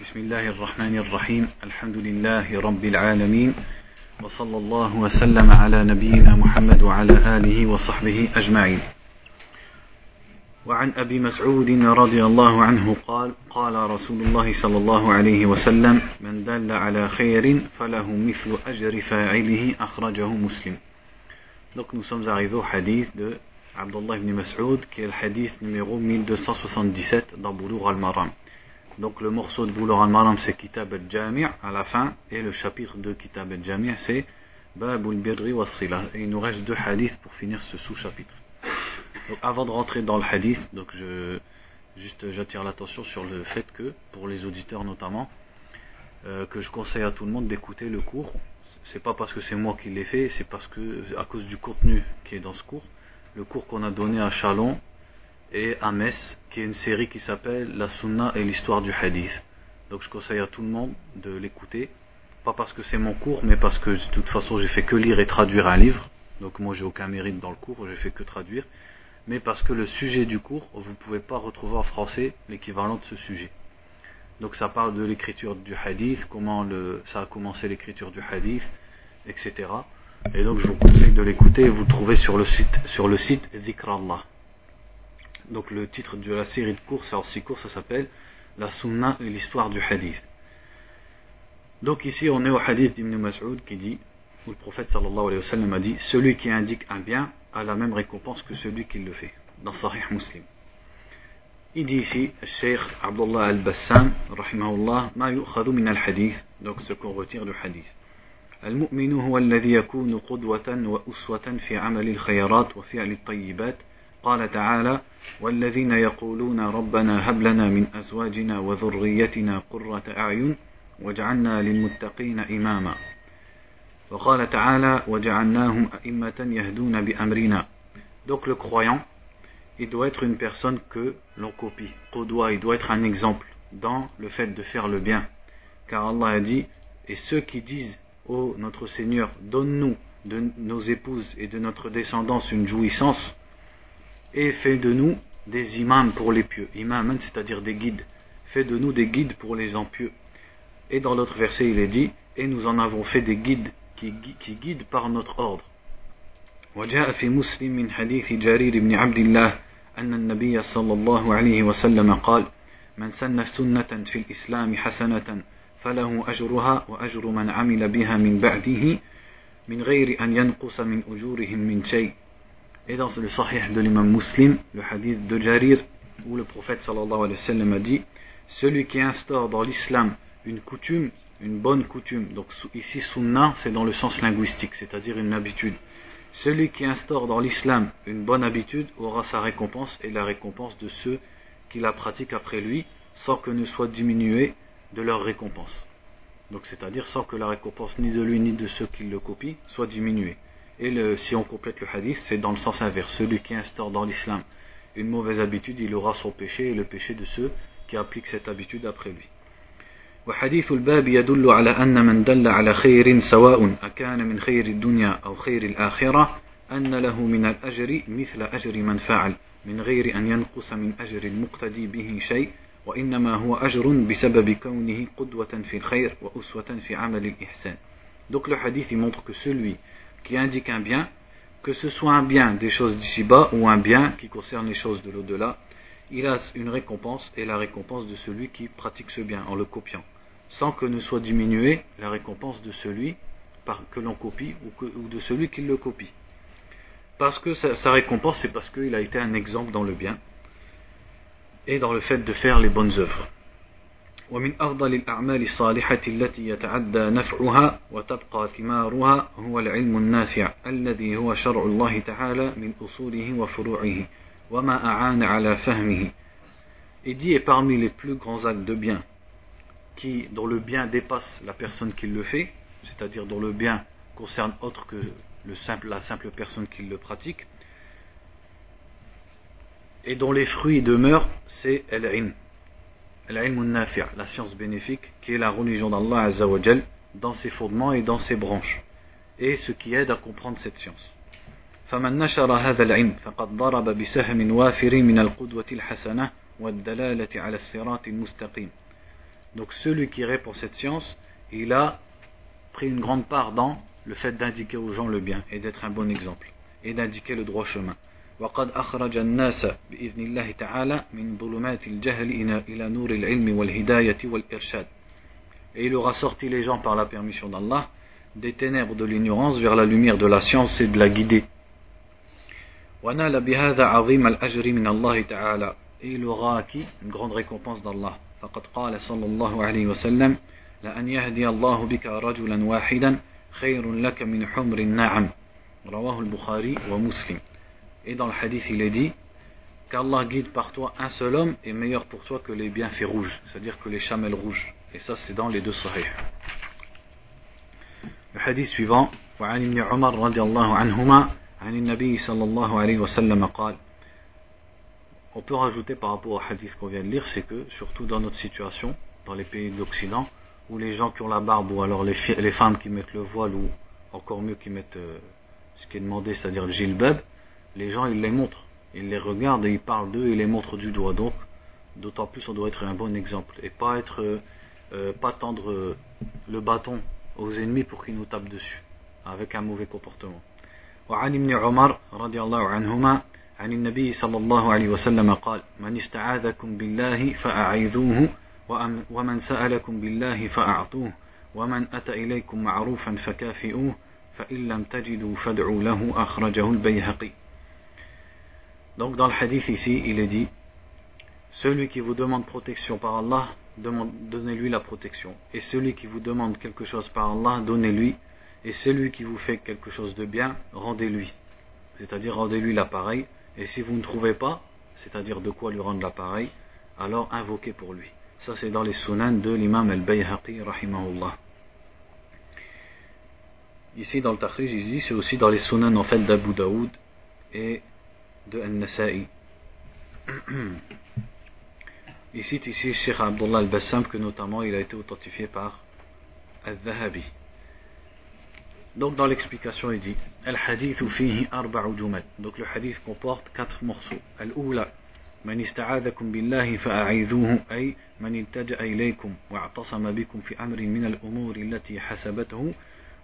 بسم الله الرحمن الرحيم. الحمد لله رب العالمين. وصلى الله وسلم على نبينا محمد وعلى آله وصحبه أجمعين. وعن أبي مسعود رضي الله عنه قال قال رسول الله صلى الله عليه وسلم من دل على خير فله مثل أجر فاعله أخرجه مسلم. Donc nous sommes arrivés au hadith de Abdullah ibn Mas'ud qui est le hadith numéro 1277 dans Boulour al-Maram. Donc le morceau de Boulour al-Maram c'est Kitab al-Jami' à la fin et le chapitre de Kitab al-Jami' c'est Babul Birri wa Sila. Et il nous reste deux hadiths pour finir ce sous-chapitre. Donc avant de rentrer dans le hadith, donc je juste j'attire l'attention sur le fait que pour les auditeurs notamment euh, que je conseille à tout le monde d'écouter le cours. C'est pas parce que c'est moi qui l'ai fait, c'est parce que à cause du contenu qui est dans ce cours, le cours qu'on a donné à Chalon et à Metz, qui est une série qui s'appelle La Sunna et l'histoire du Hadith. Donc je conseille à tout le monde de l'écouter, pas parce que c'est mon cours, mais parce que de toute façon j'ai fait que lire et traduire un livre. Donc moi j'ai aucun mérite dans le cours, j'ai fait que traduire, mais parce que le sujet du cours, vous ne pouvez pas retrouver en français l'équivalent de ce sujet. Donc ça parle de l'écriture du hadith, comment le, ça a commencé l'écriture du hadith, etc. Et donc je vous conseille de l'écouter, vous le trouvez sur le site, sur le site Dhikrallah Donc le titre de la série de cours, alors six cours, ça s'appelle La Sunna et l'histoire du hadith. Donc ici on est au hadith d'Ibn Mas'ud qui dit, où le prophète sallallahu alayhi wa sallam a dit, celui qui indique un bien a la même récompense que celui qui le fait, dans Sahih Muslim. Il dit ici, Cheikh Abdullah al-Bassam, rahimahullah, ma yu'khadu min al-hadith, donc ce qu'on retire du hadith. المؤمن هو الذي يكون قدوة وأسوة في عمل الخيرات وفعل الطيبات قال تعالى والذين يقولون ربنا هب لنا من أزواجنا وذريتنا قرة أعين واجعلنا للمتقين إماما وقال تعالى وجعلناهم أئمة يهدون بأمرنا Donc le croyant, il doit être une personne que l'on copie. Qudwa, il doit être un exemple dans le fait de faire le bien. Car Allah a dit, et ceux qui disent, ô oh, notre Seigneur, donne-nous de nos épouses et de notre descendance une jouissance, et fais de nous des imams pour les pieux. Imams, c'est-à-dire des guides. Fais de nous des guides pour les impieux. Et dans l'autre verset, il est dit, et nous en avons fait des guides qui, qui guident par notre ordre. وجاء في مسلم من حديث جرير بن عبد الله أن النبي صلى الله عليه وسلم قال من سن سنة في الإسلام حسنة فله أجرها وأجر من عمل بها من بعده من غير أن ينقص من أجورهم من شيء et dans le sahih de l'imam muslim, le hadith de Jarir, où le prophète sallallahu alayhi wa sallam a dit Celui qui instaure dans l'islam une coutume, une bonne coutume, donc ici sunnah c'est dans le sens linguistique, c'est-à-dire une habitude. Celui qui instaure dans l'islam une bonne habitude aura sa récompense et la récompense de ceux qui la pratiquent après lui, sans que ne soit diminué de leur récompense. Donc c'est-à-dire sans que la récompense ni de lui ni de ceux qui le copient soit diminuée. Et le, si on complète le hadith, c'est dans le sens inverse. Celui qui instaure dans l'islam une mauvaise habitude, il aura son péché et le péché de ceux qui appliquent cette habitude après lui. وحديث الباب يدل على أن من دل على خير سواء أكان من خير الدنيا أو خير الآخرة أن له من الأجر مثل أجر من فعل من غير أن ينقص من أجر المقتدي به شيء وإنما هو أجر بسبب كونه قدوة في الخير وأسوة في عمل الإحسان Donc le hadith il montre que celui qui indique un bien, que ce soit un bien des choses d'ici-bas ou un bien qui concerne les choses de l'au-delà, il a une récompense et la récompense de celui qui pratique ce bien en le copiant, sans que ne soit diminuée la récompense de celui que l'on copie ou, de celui qui le copie. Parce que sa récompense, c'est parce qu'il a été un exemple dans le bien et dans le fait de faire les bonnes œuvres. ومن أفضل الأعمال الصالحة التي يتعدى نفعها وتبقى ثمارها هو العلم النافع الذي هو شرع الله تعالى من أصوله وفروعه وما أعان على فهمه Il dit est parmi les plus grands actes de bien qui, dont le bien dépasse la personne qui le fait, c'est-à-dire dont le bien concerne autre que le simple, la simple personne qui le pratique, et dont les fruits demeurent, c'est al-ilm, la science bénéfique, qui est la religion d'Allah Azzawajal, dans ses fondements et dans ses branches, et ce qui aide à comprendre cette science. فمن نشر هذا العلم فقد ضرب بسهم وافر من القدوة الحسنة والدلالة على الصراط المستقيم Donc celui qui répond cette science, il a pris une grande part dans le fait d'indiquer aux gens le bien et d'être un bon exemple et d'indiquer le droit chemin. وقد أخرج الناس بإذن الله تعالى من ظلمات الجهل إلى نور العلم والهداية والإرشاد. Et il aura sorti les gens par la permission d'Allah des ténèbres de l'ignorance vers la lumière de la science et de la تعالى Et il aura acquis une grande récompense d'Allah. فقد قال صلى الله عليه وسلم لأن يهدي الله بك رجلا واحدا خير لك من حمر النعم رواه البخاري ومسلم Et dans le hadith, il est dit qu'Allah guide par toi un seul homme est meilleur pour toi que les bienfaits rouges, c'est-à-dire que les chamelles rouges. Et ça, c'est dans les deux sahih. Le hadith suivant, وعن ابن عمر رضي الله عنهما عن النبي صلى الله عليه وسلم قال On peut rajouter par rapport au hadith qu'on vient de lire, c'est que, surtout dans notre situation, dans les pays d'Occident, où les gens qui ont la barbe, ou alors les, les femmes qui mettent le voile, ou encore mieux qui mettent euh, ce qui est demandé, c'est-à-dire le gilbab, les gens ils les montrent, ils les regardent et ils parlent d'eux et les montrent du doigt. Donc, d'autant plus on doit être un bon exemple et pas être, euh, euh, pas tendre euh, le bâton aux ennemis pour qu'ils nous tapent dessus avec un mauvais comportement. وعن ابن عمر رضي الله عنهما عن النبي صلى الله عليه وسلم قال من استعاذكم بالله فأعيذوه ومن سألكم بالله فأعطوه ومن أتى إليكم معروفا فكافئوه فإن لم تجدوا فادعوا له أخرجه البيهقي donc dans le hadith ici, il est dit Celui qui vous demande protection par Allah, donnez-lui la protection. Et celui qui vous demande quelque chose par Allah, donnez-lui. Et celui qui vous fait quelque chose de bien, rendez-lui. C'est-à-dire rendez-lui l'appareil. Et si vous ne trouvez pas, c'est-à-dire de quoi lui rendre l'appareil, alors invoquez pour lui. Ça c'est dans les sunan de l'imam al-Bayhaqi rahimahullah. Ici dans le Takhrij, il dit c'est aussi dans les sunan en fait d'Abu Daoud et de An-Nasa'i. Il cite ici Sheikh Abdullah al-Bassam que notamment il a été authentifié par Al-Zahabi. Donc dans l'explication il dit Al-Hadith fihi arba'u jumal. Donc le hadith comporte quatre morceaux. Al-Oula من استعاذكم بالله فأعيذوه أي من التجأ إليكم واعتصم بكم في أمر من الأمور التي حسبته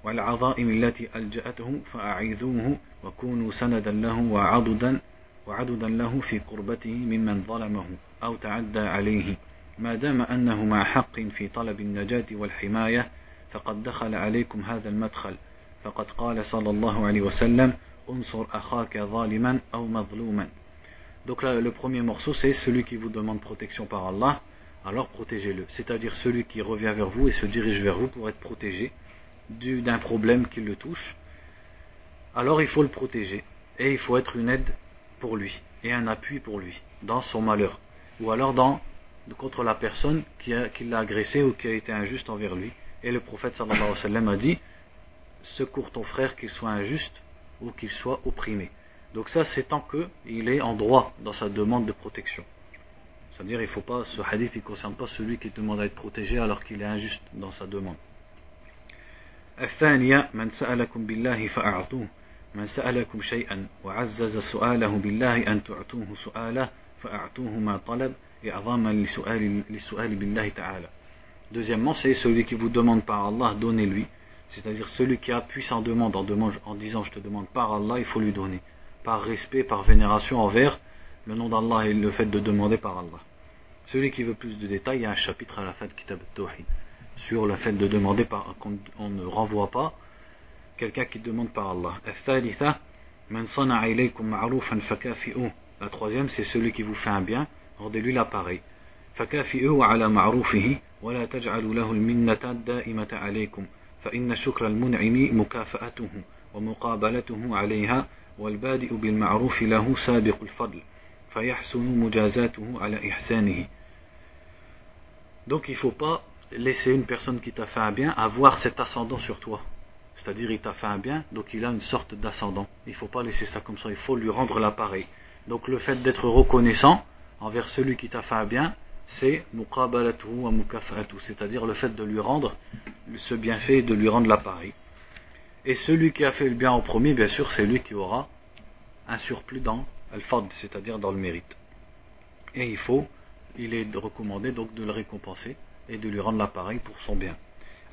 والعظائم التي ألجأته فأعيذوه وكونوا سندا له وعضدا وعددا له في قربته ممن ظلمه أو تعدى عليه. ما دام أنه مع حق في طلب النجاة والحماية فقد دخل عليكم هذا المدخل. فقد قال صلى الله عليه وسلم انصر أخاك ظالما أو مظلوما. Donc là, le premier morceau, c'est celui qui vous demande protection par Allah, alors protégez-le. C'est-à-dire celui qui revient vers vous et se dirige vers vous pour être protégé. D'un problème qui le touche. Alors il faut le protéger et il faut être une aide pour lui et un appui pour lui dans son malheur. Ou alors contre la personne qui, l'a agressé ou qui a été injuste envers lui. Et le prophète sallallahu alayhi wa sallam a dit secours ton frère qu'il soit injuste ou qu'il soit opprimé. Donc ça c'est tant qu'il est en droit dans sa demande de protection. C'est-à-dire il faut pas ce hadith ne concerne pas celui qui demande à être protégé alors qu'il est injuste dans sa demande الثانية من سألكم بالله فأعطوه من سألكم شيئا وعزز سؤاله بالله أن تعطوه سؤاله فأعطوه ما طلب إعظاما لسؤال, لسؤال بالله تعالى Deuxièmement, c'est celui qui vous demande par Allah, donnez-lui. C'est-à-dire celui qui appuie sa demande en, demande en disant je te demande par Allah, il faut lui donner. Par respect, par vénération envers le nom d'Allah et le fait de demander par Allah. Celui qui veut plus de détails, il y a un chapitre à la fin de Kitab al-Tawhid Sur le fait de demander par qu'on ne renvoie pas quelqu'un qui demande par Allah. La troisième, c'est celui qui vous fait un bien, rendez-lui l'appareil. فكافئوه على معروفه ولا تجعلوا له المنة الدائمة عليكم فإن شكر المنعم مكافأته ومقابلته عليها والبادئ بالمعروف له سابق الفضل فيحسن مجازاته على إحسانه Donc il ne faut pas laisser une personne qui t'a fait un bien avoir cet ascendant sur toi. C'est-à-dire il t'a fait un bien, donc il a une sorte d'ascendant. Il ne faut pas laisser ça comme ça, il faut lui rendre l'appareil. Donc le fait d'être reconnaissant envers celui qui t'a fait un bien, c'est muqabalatu wa c'est-à-dire le fait de lui rendre ce bienfait et de lui rendre l'appareil. Et celui qui a fait le bien en premier, bien sûr, c'est lui qui aura un surplus dans al-fad, c'est-à-dire dans le mérite. Et il faut, il est recommandé donc de le récompenser et de lui rendre l'appareil pour son bien.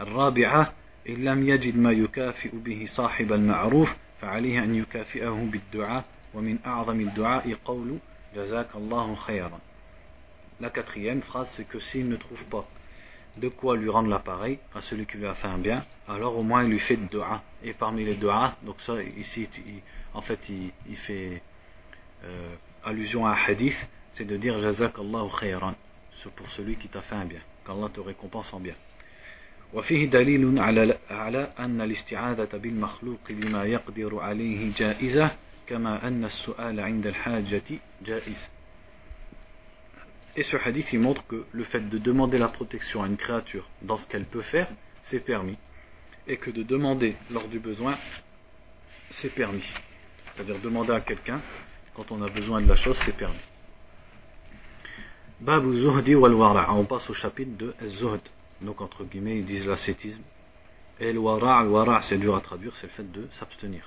الرابعة إن لم يجد ما يكافئ به صاحب المعروف فعليه أن يكافئه بالدعاء ومن أعظم الدعاء قول جزاك الله خيرا La quatrième phrase, c'est que s'il ne trouve pas de quoi lui rendre l'appareil à celui qui lui a fait un bien, alors au moins il lui fait de dua. Et parmi les dua, donc ça ici, en fait, il, fait euh, allusion à un hadith, c'est de dire Jazakallahu khayran, c'est pour celui qui t'a fait un bien, qu'Allah te récompense en bien. وفيه دليل على على أن الاستعاذة بالمخلوق بما يقدر عليه جائزة كما أن السؤال عند الحاجة جائز Et ce hadith, il montre que le fait de demander la protection à une créature dans ce qu'elle peut faire, c'est permis. Et que de demander lors du besoin, c'est permis. C'est-à-dire demander à quelqu'un, quand on a besoin de la chose, c'est permis. Babu zuhdi wal wara. On passe au chapitre de zuhd. Donc, entre guillemets, ils disent l'ascétisme. Et le wara, le wara, c'est dur à traduire, c'est le fait de s'abstenir.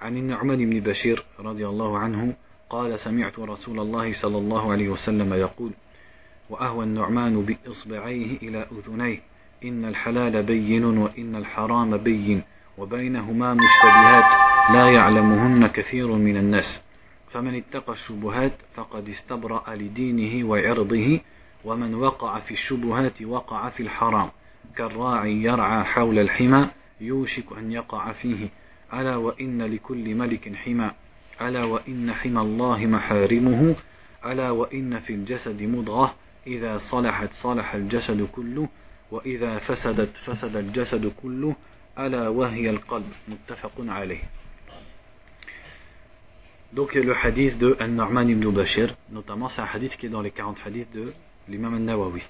عن النعمان بن بشير رضي الله عنه قال سمعت رسول الله صلى الله عليه وسلم يقول وأهوى النعمان بإصبعيه إلى أذنيه إن الحلال بين وإن الحرام بين وبينهما مشتبهات لا يعلمهن كثير من الناس فمن اتقى الشبهات فقد استبرأ لدينه وعرضه ومن وقع في الشبهات وقع في الحرام. كالراعي يرعى حول الحمى يوشك أن يقع فيه. ألا وإن لكل ملك حمى. ألا وإن حمى الله محارمه. ألا وإن في الجسد مضغة. إذا صلحت صلح الجسد كله وإذا فسدت فسد الجسد كله. ألا وهي القلب. متفق عليه. Donc le hadith de An-Nu'man ibn Bashir, notamment c'est un hadith qui est dans les 40 hadiths de l'imam An-Nawawi.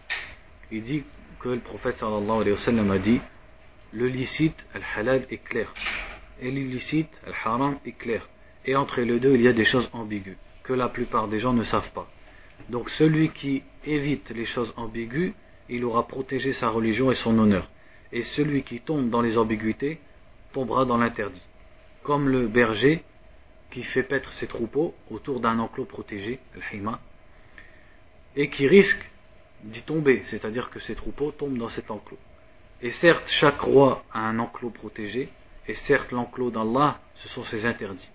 Il dit que le prophète sallallahu alayhi wa sallam a dit le licite, al-halal est clair, et l'illicite, al-haram est clair. et entre les deux il y a des choses ambiguës que la plupart des gens ne savent pas. Donc celui qui évite les choses ambiguës, il aura protégé sa religion et son honneur. Et celui qui tombe dans les ambiguïtés tombera dans l'interdit. Comme le berger qui fait paître ses troupeaux autour d'un enclos protégé, le et qui risque d'y tomber, c'est-à-dire que ses troupeaux tombent dans cet enclos. Et certes, chaque roi a un enclos protégé, et certes, l'enclos d'Allah, ce sont ses interdits.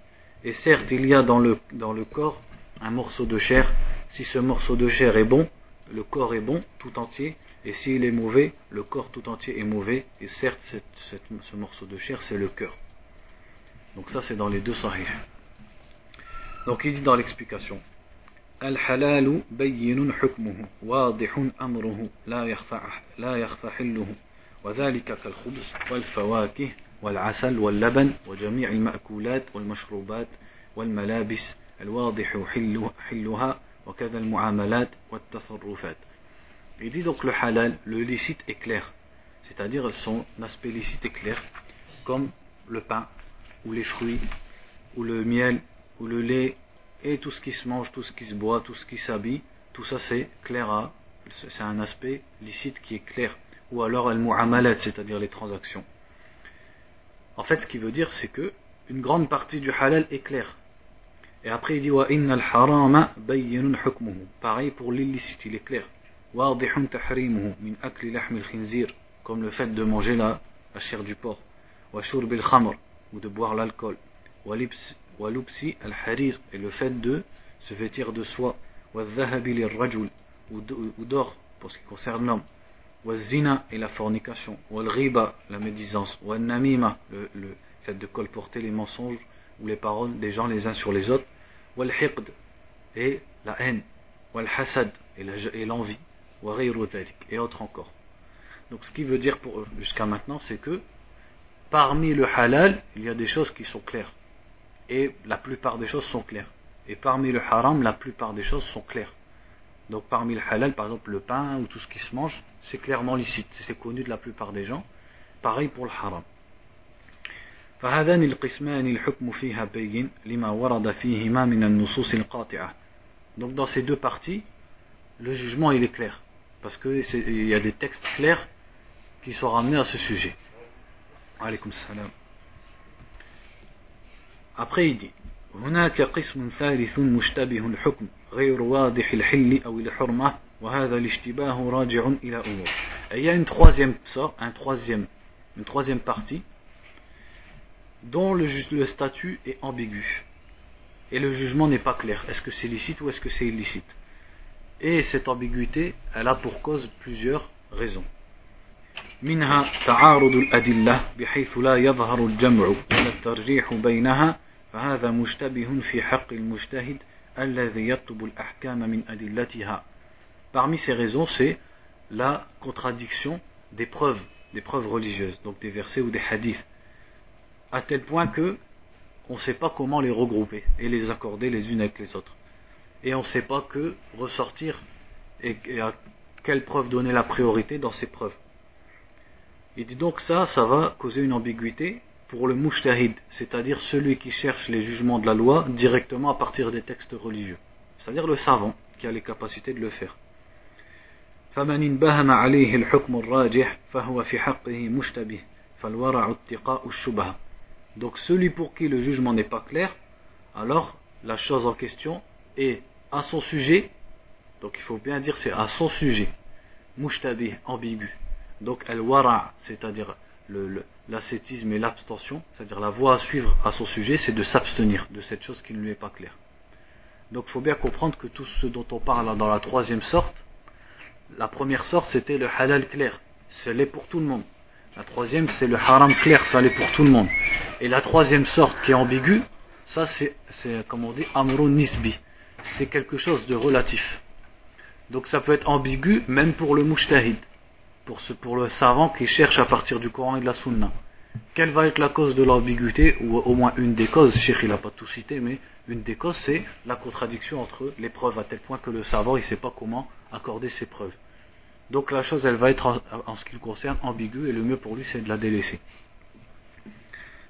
Et certes, il y a dans le, dans le corps un morceau de chair. Si ce morceau de chair est bon, le corps est bon tout entier. Et s'il est mauvais, le corps tout entier est mauvais. Et certes, ce morceau de chair, c'est le cœur. Donc ça, c'est dans les deux sahih. Donc il dit dans l'explication. الحلال بين حكمه واضح أمره لا يخفى, لا يخفى حله وذلك كالخبز والفواكه والعسل واللبن وجميع المأكولات والمشروبات والملابس الواضح حلها وكذا المعاملات والتصرفات Il dit donc le halal, le licite est clair, c'est-à-dire son aspect licite est clair, comme le pain, ou les fruits, ou le miel, ou le lait, et tout ce qui se mange, tout ce qui se boit, tout ce qui s'habille, tout ça c'est clair, c'est un aspect licite qui est clair, ou alors al-mu'amalat, c'est-à-dire les transactions. En fait, ce qu'il veut dire, c'est que une grande partie du halal est claire. Et après, il dit wa innal harama bayyinun hukmuhu. Pareil pour l'illicite, il est clair. Wadihun tahrimuhu min akli lahmi al-khinzir, comme le fait de manger la, la chair du porc. Wa shurb al-khamr, ou de boire l'alcool. Wa lubsi al-harir, et le fait de se vêtir de soie. Ou d'or, pour ce qui concerne l'homme. zina et la fornication, riba, la médisance, namima, le, le fait de colporter les mensonges ou les paroles des gens les uns sur les autres, hiqd et la haine, hasad et l'envie, et autres encore. Donc ce qui veut dire pour jusqu'à maintenant, c'est que parmi le halal, il y a des choses qui sont claires Et la plupart des choses sont claires. Et parmi le haram, la plupart des choses sont claires. Donc parmi le halal, par exemple le pain ou tout ce qui se mange, c'est clairement licite, c'est connu de la plupart des gens. Pareil pour le haram. فهذان القسمان الحكم فيها بين لما ورد فيهما من النصوص القاطعة. Donc dans ces deux parties, le jugement il est clair parce que il y a des textes clairs qui sont ramenés à ce sujet. Alaykoum salam. Après il dit هناك قسم ثالث مشتبه الحكم غير واضح الحل أو الحرمة Et il y a une troisième sorte, un troisième, une troisième partie dont le, le statut est ambigu et le jugement n'est pas clair. Est-ce que c'est licite ou est-ce que c'est illicite Et cette ambiguïté, elle a pour cause plusieurs raisons. منها تعارض الأدلة بحيث لا يظهر الجمع ولا الترجيح بينها فهذا مشتبه في حق المجتهد الذي يطلب الأحكام من أدلتها Parmi ces raisons, c'est la contradiction des preuves, des preuves religieuses, donc des versets ou des hadiths, à tel point que on ne sait pas comment les regrouper et les accorder les unes avec les autres. Et on ne sait pas que ressortir et, à quelle preuve donner la priorité dans ces preuves. Il dit donc ça, ça va causer une ambiguïté pour le mujtahid, c'est-à-dire celui qui cherche les jugements de la loi directement à partir des textes religieux, c'est-à-dire le savant qui a les capacités de le faire. فمن انبهم عليه الحكم الراجح فهو في حقه مشتبه فالورع اتقاء الشبهة donc celui pour qui le jugement n'est pas clair alors la chose en question est à son sujet donc il faut bien dire c'est à son sujet mushtabih ambigu donc al-wara c'est-à-dire l'ascétisme et l'abstention c'est-à-dire la voie à suivre à son sujet c'est de s'abstenir de cette chose qui ne lui est pas claire donc il faut bien comprendre que tout ce dont on parle dans la troisième sorte la première sorte, c'était le halal clair. C'est l'est pour tout le monde. La troisième, c'est le haram clair, ça l'est pour tout le monde. Et la troisième sorte qui est ambiguë, ça c'est, comme on dit, amrun nisbi. C'est quelque chose de relatif. Donc ça peut être ambigu même pour le mujtahid, pour, ce, pour le savant qui cherche à partir du Coran et de la Sunna. Quelle va être la cause de l'ambiguïté, ou au moins une des causes, Cheikh il n'a pas tout cité, mais une des causes c'est la contradiction entre les preuves, à tel point que le savant il ne sait pas comment accorder ses preuves. Donc la chose, elle va être en, en ce qui le concerne ambiguë et le mieux pour lui, c'est de la délaisser.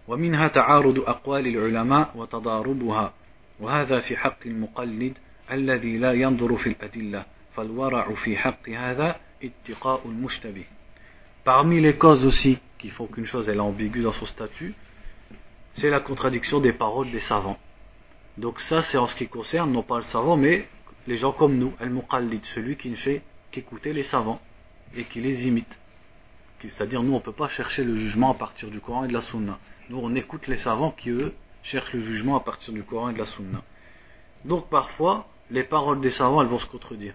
ومنها تعارض أقوال العلماء وتضاربها وهذا في حق المقلد الذي لا ينظر في الأدلة فالورع في حق هذا اتقاء المشتبه Parmi les causes aussi qui font qu'une chose est ambiguë dans son statut, c'est la contradiction des paroles des savants. Donc ça c'est en ce qui concerne non pas le savant mais les gens comme nous, al-muqallid, celui qui ne fait qu'écouter les savants et qui les imite. C'est-à-dire, nous, on ne peut pas chercher le jugement à partir du Coran et de la Sunna. Nous, on écoute les savants qui, eux, cherchent le jugement à partir du Coran et de la Sunna. Donc, parfois, les paroles des savants, elles vont se contredire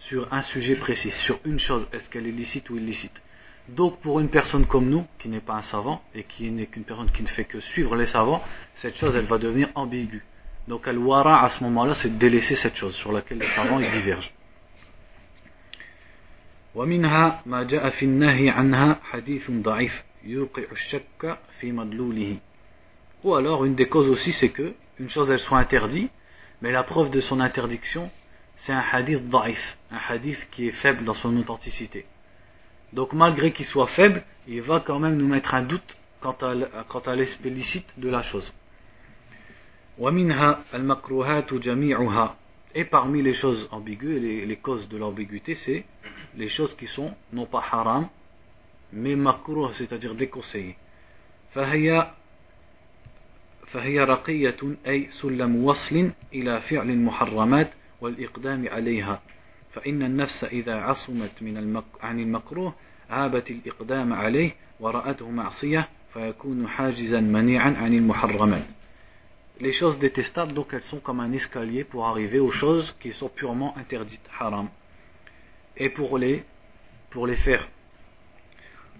sur un sujet précis, sur une chose, est-ce qu'elle est licite ou illicite. Donc, pour une personne comme nous, qui n'est pas un savant et qui n'est qu'une personne qui ne fait que suivre les savants, cette chose, elle va devenir ambiguë. Donc, al-wara, à ce moment-là, c'est de délaisser cette chose sur laquelle les savants ils divergent. ومنها ما جاء في النهي عنها حديث ضعيف يوقع الشك في مدلوله ou alors une des causes aussi c'est que une chose elle soit interdite mais la preuve de son interdiction c'est un hadith daif un hadith qui est faible dans son authenticité donc malgré qu'il soit faible il va quand même nous mettre un doute quant à, quant à l'explicite de la chose ومنها المكروهات جميعها et parmi les choses ambiguës et les, les causes de l'ambiguïté c'est les choses qui sont non pas haram, mais makruh, c'est-à-dire déconseillées. فهي فهي رقية أي سلم وصل إلى فعل المحرمات والإقدام عليها فإن النفس إذا عصمت من المك... عن المكروه هابت الإقدام عليه ورأته معصية فيكون حاجزا منيعا عن المحرمات Les choses détestables, donc elles sont comme un escalier pour arriver aux choses qui sont purement interdites, haram. et pour les, pour les faire.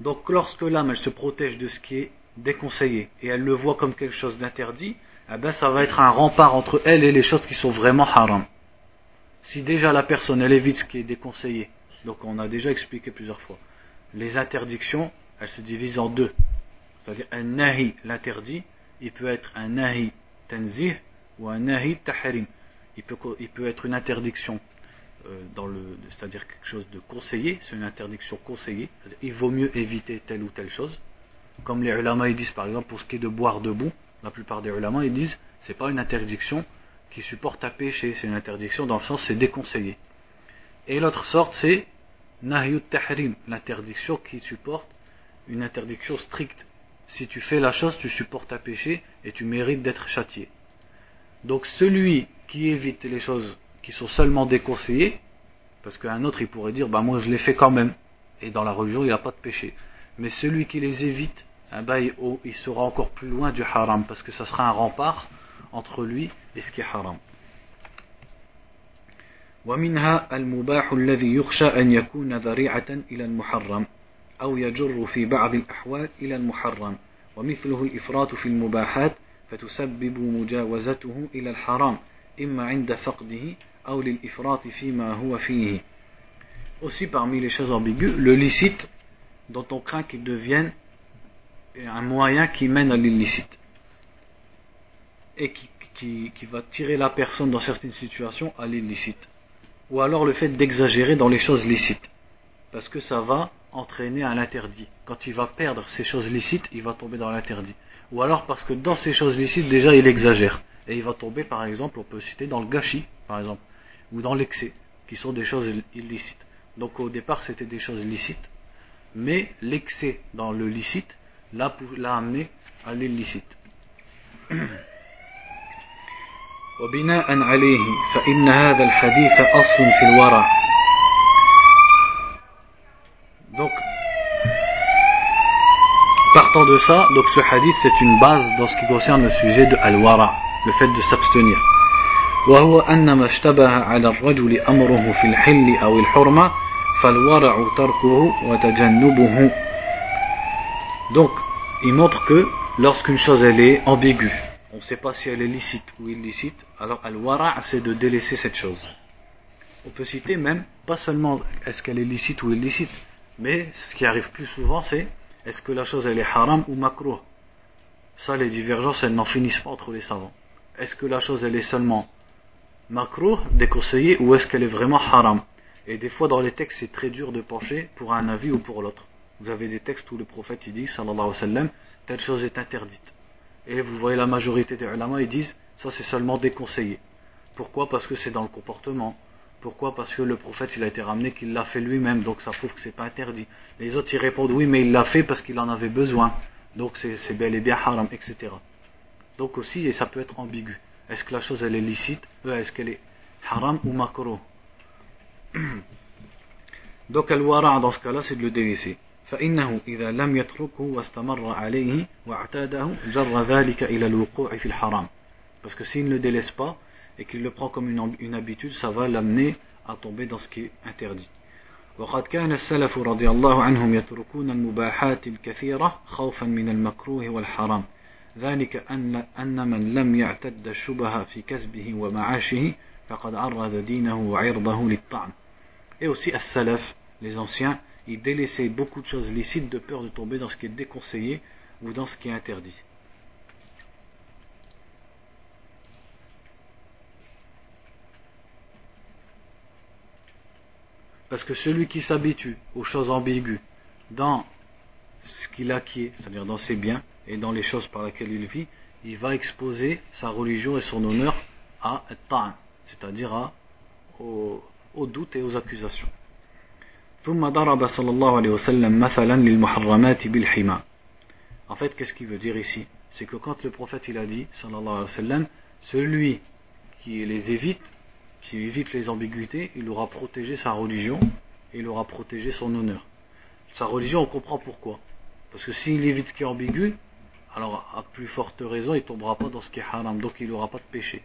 Donc lorsque l'âme elle se protège de ce qui est déconseillé et elle le voit comme quelque chose d'interdit, eh ben, ça va être un rempart entre elle et les choses qui sont vraiment haram. Si déjà la personne elle évite ce qui est déconseillé, donc on a déjà expliqué plusieurs fois, les interdictions elles se divisent en deux. C'est-à-dire un nahi, l'interdit, il peut être un nahi tenzih ou un nahi tahrim. Il peut, être une interdiction euh, c'est-à-dire quelque chose de conseillé, c'est une interdiction conseillée. Il vaut mieux éviter telle ou telle chose. Comme les ulama disent par exemple pour ce qui est de boire debout, la plupart des ulama ils disent c'est pas une interdiction qui supporte à pécher, c'est une interdiction dans le sens c'est déconseillé. Et l'autre sorte c'est nahyut tahrim, l'interdiction qui supporte une interdiction stricte. Si tu fais la chose, tu supportes à pécher et tu mérites d'être châtié. Donc celui qui évite les choses qui sont seulement déconseillés, Parce qu'un autre, il pourrait dire, bah moi je l'ai fait quand même. Et dans la religion, il n'y a pas de péché. Mais celui qui les évite, eh ben, il, sera encore plus loin du haram, parce que ça sera un rempart entre lui et ce qui est haram. ومنها المباح الذي يخشى أن يكون ذريعة إلى المحرم أو يجر في بعض الأحوال إلى المحرم. ومثله الإفراط في المباحات فتسبب مجاوزته إلى الحرام إما عند فقده أو للإفراط فيما هو فيه. Aussi parmi les choses ambiguës, le licite dont on craint qu'il devienne un moyen qui mène à l'illicite. Et qui, qui, qui va tirer la personne dans certaines situations à l'illicite. Ou alors le fait d'exagérer dans les choses licites parce que ça va entraîner à l'interdit. Quand il va perdre ces choses licites, il va tomber dans l'interdit. Ou alors parce que dans ces choses licites, déjà il exagère. Et il va tomber, par exemple, on peut citer dans le gâchis, par exemple, ou dans l'excès, qui sont des choses illicites. Donc au départ, c'était des choses licites, mais l'excès dans le licite l'a amené à l'illicite. Donc, partant de ça, donc ce hadith c'est une base dans ce qui concerne le sujet de al-wara, le fait de s'abstenir. وهو أن ما اشتبه على الرجل أمره في الحل أو الحرمة فالورع تركه وتجنبه Donc, il montre que lorsqu'une chose elle est ambiguë, on ne sait pas si elle est licite ou illicite, alors al-wara c'est de délaisser cette chose. On peut citer même, pas seulement est-ce qu'elle est licite ou illicite, mais ce qui arrive plus souvent, c'est est-ce que la chose elle est haram ou makruh Ça, les divergences, elles n'en finissent pas entre les savants. Est-ce que la chose elle est seulement makruh, déconseillée, ou est-ce qu'elle est vraiment haram? Et des fois, dans les textes, c'est très dur de pencher pour un avis ou pour l'autre. Vous avez des textes où le prophète il dit, sallallahu alayhi wa sallam, telle chose est interdite. Et vous voyez la majorité des ulama, ils disent, ça c'est seulement déconseillé. Pourquoi? Parce que c'est dans le comportement pourquoi? Parce que le prophète il a été ramené qu'il l'a fait lui-même, donc ça prouve que c'est pas interdit. Les autres ils répondent oui, mais il l'a fait parce qu'il en avait besoin, donc c'est bel et bien haram, etc. Donc aussi, et ça peut être ambigu. Est-ce que la chose elle est licite? Euh, Est-ce qu'elle est haram ou makro Donc al-wara dans ce cas-là c'est de le délaisser. فإنه إذا لم يتركه واستمر عليه واعتاده جر ذلك إلى الوقوع في الحرام. Parce que s'il ne le délaisse pas, et qu'il le prend comme une, une habitude, ça va l'amener à tomber dans ce qui est interdit. وقد كان السلف رضي الله عنهم يتركون المباحات الكثيرة خوفا من المكروه والحرام ذلك أن, أن من لم يعتد الشبهة في كسبه ومعاشه فقد عرض دينه وعرضه للطعن Et aussi as-salaf, les anciens, ils délaissaient beaucoup de choses licites de peur de tomber dans ce qui est déconseillé ou dans ce qui est interdit. Parce que celui qui s'habitue aux choses ambiguës dans ce qu'il acquiert, c'est-à-dire dans ses biens et dans les choses par lesquelles il vit, il va exposer sa religion et son honneur à ta'an, c'est-à-dire au, au doute et aux accusations. En fait, qu'est-ce qu'il veut dire ici? C'est que quand le prophète il a dit, sallallahu alayhi wa sallam, celui qui les évite qui évite les ambiguïtés, il aura protégé sa religion et il aura protégé son honneur. Sa religion, on comprend pourquoi. Parce que s'il évite ce qui est ambigu, alors à plus forte raison, il ne tombera pas dans ce qui est haram, donc il n'aura pas de péché.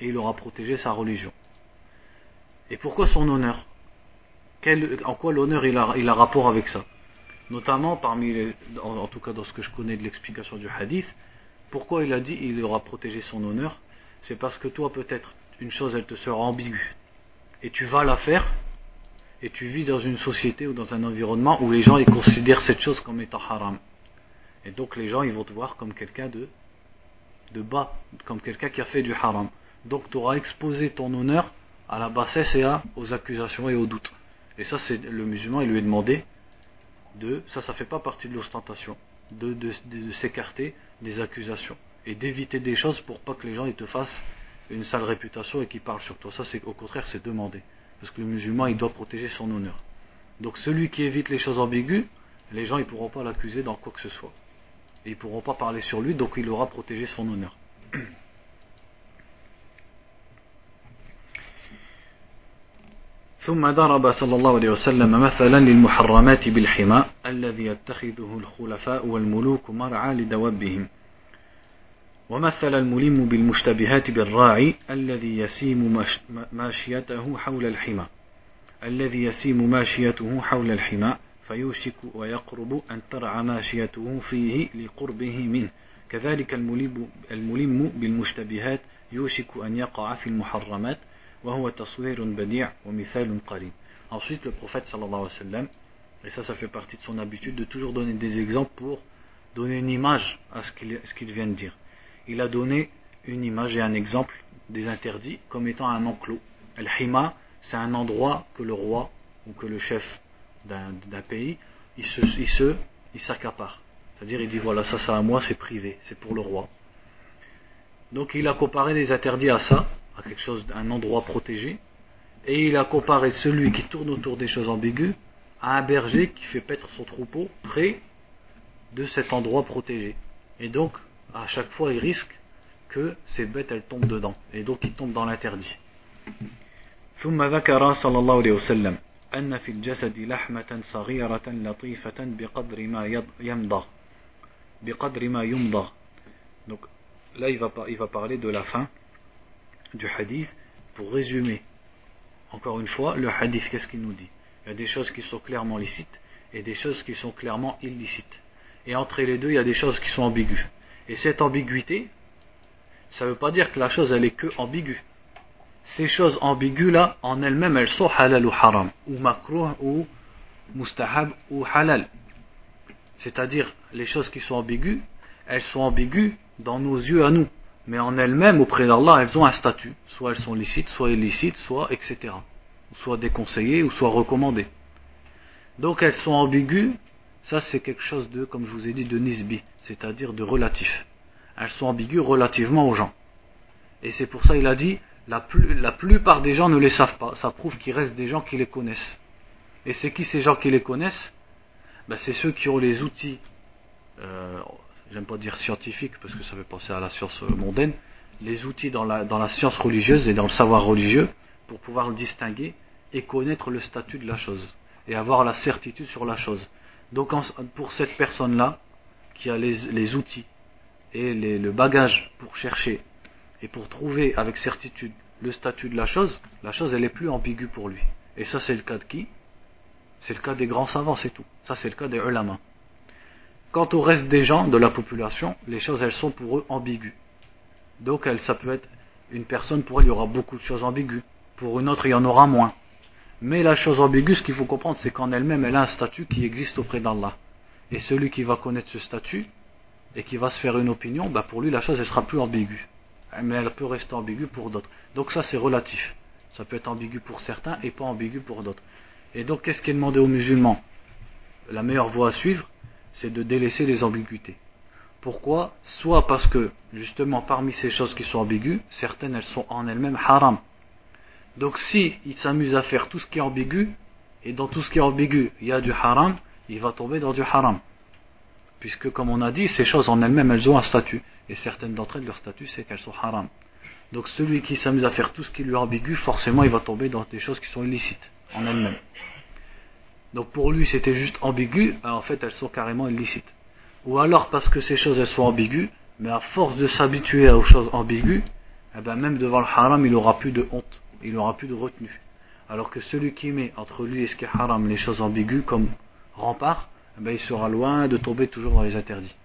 Et il aura protégé sa religion. Et pourquoi son honneur? En quoi l'honneur il a, il a rapport avec ça Notamment parmi les, en, tout cas dans ce que je connais de l'explication du hadith, pourquoi il a dit il aura protégé son honneur? C'est parce que toi peut-être une chose elle te sera ambiguë. Et tu vas la faire et tu vis dans une société ou dans un environnement où les gens ils considèrent cette chose comme étant haram. Et donc les gens ils vont te voir comme quelqu'un de de bas comme quelqu'un qui a fait du haram. Donc tu auras exposé ton honneur à la bassesse et à, aux accusations et aux doutes et ça c'est le musulman il lui est demandé de ça ça fait pas partie de l'ostentation de, s'écarter des accusations et d'éviter des choses pour pas que les gens ils te fassent une sale réputation et qui parle sur toi. Ça, c'est au contraire, c'est demandé. Parce que le musulman, il doit protéger son honneur. Donc celui qui évite les choses ambiguës, les gens ne pourront pas l'accuser dans quoi que ce soit. Et ils ne pourront pas parler sur lui, donc il aura protégé son honneur. ثم ضرب صلى الله عليه وسلم مثلا للمحرمات بالحمى الذي يتخذه الخلفاء والملوك مرعى لدوابهم. ومثل الملم بالمشتبهات بالراعي الذي يسيم ماشيته حول الحمى. الذي يسيم ماشيته حول الحمى فيوشك ويقرب أن ترعى ماشيته فيه لقربه منه. كذلك الملم, بالمشتبهات يوشك أن يقع في المحرمات Ensuite, le prophète sallallahu alayhi wa sallam, et ça, ça fait partie de son habitude de toujours donner des exemples pour donner une image à ce qu'il vient de dire. Il a donné une image et un exemple des interdits comme étant un enclos. Al-Hima, c'est un endroit que le roi ou que le chef d'un pays, il se, il se, il s'accapare. C'est-à-dire, il dit voilà, ça, ça à moi, c'est privé, c'est pour le roi. Donc, il a comparé les interdits à ça, à quelque chose, un endroit protégé, et il a comparé celui qui tourne autour des choses ambiguës à un berger qui fait paître son troupeau près de cet endroit protégé. Et donc, à chaque fois, il risque que ces bêtes, elles tombent dedans. Et donc, il tombe dans l'interdit. ثم ذكر صلى الله عليه وسلم أن في الجسد لحمة صغيرة لطيفة بقدر ما يمضغ بقدر ما يمضغ donc là il va, il va parler de la fin du hadith. Pour résumer encore une fois le hadith qu'est-ce qu'il nous dit? Il y a des choses qui sont clairement licites et des choses qui sont clairement illicites. Et entre les deux il y a des choses qui sont ambiguës. Et cette ambiguïté ça ne veut pas dire que la chose elle est que ambiguë. Ces choses ambiguës là, en elles-mêmes, elles sont halal ou haram, ou makruh ou mustahab ou halal. C'est-à-dire, les choses qui sont ambiguës, elles sont ambiguës dans nos yeux à nous. Mais en elles-mêmes, auprès d'Allah, elles ont un statut. Soit elles sont licites, soit illicites, soit etc. Soit déconseillées ou soit recommandées. Donc elles sont ambiguës, ça c'est quelque chose de, comme je vous ai dit, de nisbi, c'est-à-dire de relatif. Elles sont ambiguës relativement aux gens. Et c'est pour ça il a dit, la, plupart des gens ne les savent pas. Ça prouve qu'il reste des gens qui les connaissent. Et c'est qui ces gens qui les connaissent? Ben, C'est ceux qui ont les outils, euh, j'aime pas dire scientifiques parce que ça fait penser à la science mondaine, les outils dans la, science religieuse et dans le savoir religieux pour pouvoir le distinguer et connaître le statut de la chose et avoir la certitude sur la chose. Donc pour cette personne-là, qui a les, outils et le bagage pour chercher et pour trouver avec certitude le statut de la chose, la chose elle est plus ambiguë pour lui. Et ça c'est le cas de qui? C'est le cas des grands savants, c'est tout. Ça c'est le cas des ulama. Quant au reste des gens, de la population, les choses elles sont pour eux ambiguës. Donc elle, ça peut être une personne, pour elle il y aura beaucoup de choses ambiguës. Pour une autre il y en aura moins. Mais la chose ambiguë, ce qu'il faut comprendre, c'est qu'en elle-même, elle a un statut qui existe auprès d'Allah. Et celui qui va connaître ce statut et qui va se faire une opinion, bah pour lui la chose elle sera plus ambiguë mais elle peut rester ambiguë pour d'autres. Donc ça c'est relatif. Ça peut être ambigu pour certains et pas ambigu pour d'autres. Et donc qu'est-ce qui est demandé aux musulmans? La meilleure voie à suivre, c'est de délaisser les ambiguïtés. Pourquoi? Soit parce que justement parmi ces choses qui sont ambiguës, certaines elles sont en elles-mêmes haram. Donc si il s'amuse à faire tout ce qui est ambigu, et dans tout ce qui est ambigu il y a du haram, il va tomber dans du haram. Puisque comme on a dit, ces choses en elles-mêmes elles ont un statut. Et certaines d'entre elles, leur statut, c'est qu'elles sont haram. Donc celui qui s'amuse à faire tout ce qui lui est ambigu, forcément il va tomber dans des choses qui sont illicites en elles-mêmes. Donc pour lui c'était juste ambigu, ben, en fait elles sont carrément illicites. Ou alors parce que ces choses elles sont ambiguës, mais à force de s'habituer aux choses ambiguës, eh ben même devant le haram il aura plus de honte, il aura plus de retenue. Alors que celui qui met entre lui et ce qui est haram les choses ambiguës comme rempart, eh ben il sera loin de tomber toujours dans les interdits.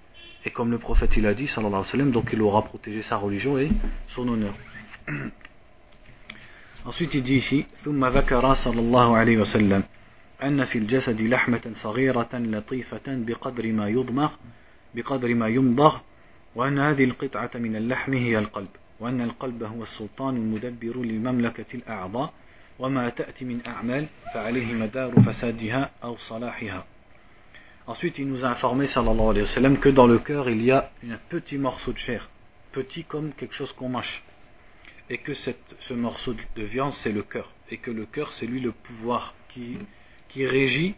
Et comme le prophète il a dit, sallallahu alayhi wa sallam, donc il aura protégé sa religion et son honneur. Ensuite il dit ici, ثم ذكر صلى الله عليه وسلم أن في الجسد لحمة صغيرة لطيفة بقدر ما يضمغ بقدر ما يمضغ وأن هذه القطعة من اللحم هي القلب وأن القلب هو السلطان المدبر لمملكة الأعضاء وما تأتي من أعمال فعليه مدار فسادها أو صلاحها Ensuite, il nous a informé, sallallahu alayhi wa sallam, que dans le cœur, il y a un petit morceau de chair, petit comme quelque chose qu'on mâche. Et que cette, ce morceau de viande, c'est le cœur. Et que le cœur, c'est lui le pouvoir qui, qui régit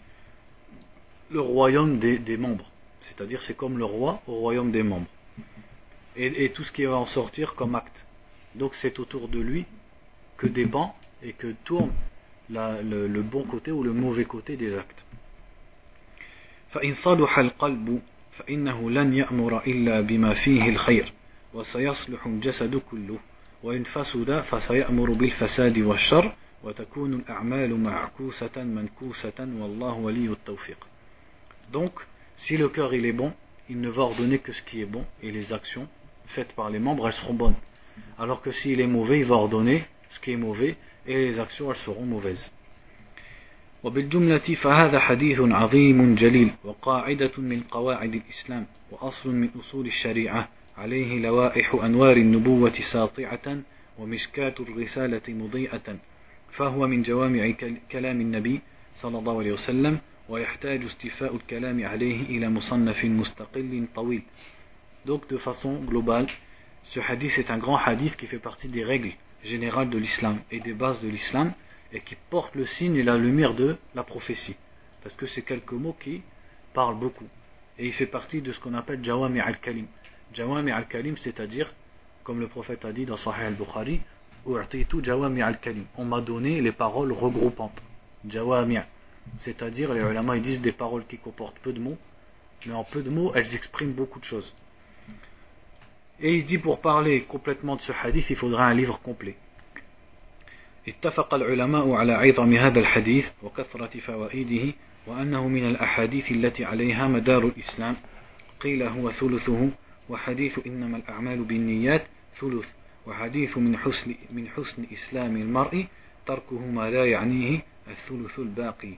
le royaume des, des membres. C'est-à-dire, c'est comme le roi au royaume des membres. Et, et, tout ce qui va en sortir comme acte. Donc, c'est autour de lui que dépend et que tourne le, bon côté ou le mauvais côté des actes. فإن صلح القلب فإنه لن يأمر إلا بما فيه الخير وسيصلح الجسد كله وإن فسد فسيأمر بالفساد والشر وتكون الأعمال معكوسة منكوسة والله ولي التوفيق Donc, si le cœur il est bon, il ne va ordonner que ce qui est bon et les actions faites par les membres elles seront bonnes. Alors que s'il est mauvais, il va ordonner ce qui est mauvais et les actions elles seront mauvaises. وبالجملة فهذا حديث عظيم جليل وقاعدة من قواعد الإسلام وأصل من أصول الشريعة عليه لوائح أنوار النبوة ساطعة ومشكاة الرسالة مضيئة فهو من جوامع كلام النبي صلى الله عليه وسلم ويحتاج استيفاء الكلام عليه إلى مصنف مستقل طويل Donc de façon globale, ce hadith est un grand hadith qui fait partie des règles générales de l'islam et des bases de l'islam et qui porte le signe et la lumière de la prophétie. Parce que c'est quelques mots qui parlent beaucoup. Et il fait partie de ce qu'on appelle Jawami al-Kalim. Jawami al-Kalim, c'est-à-dire, comme le prophète a dit dans Sahih al-Bukhari, Jawami al-Kalim. On m'a donné les paroles regroupantes. Jawami. C'est-à-dire, les ulama ils disent des paroles qui comportent peu de mots, mais en peu de mots, elles expriment beaucoup de choses. Et il dit pour parler complètement de ce hadith, il faudra un livre complet. اتفق العلماء على عظم هذا الحديث وكثرة فوائده وأنه من الأحاديث التي عليها مدار الإسلام قيل هو ثلثه وحديث إنما الأعمال بالنيات ثلث وحديث من حسن, من حسن إسلام المرء تركه ما لا يعنيه الثلث الباقي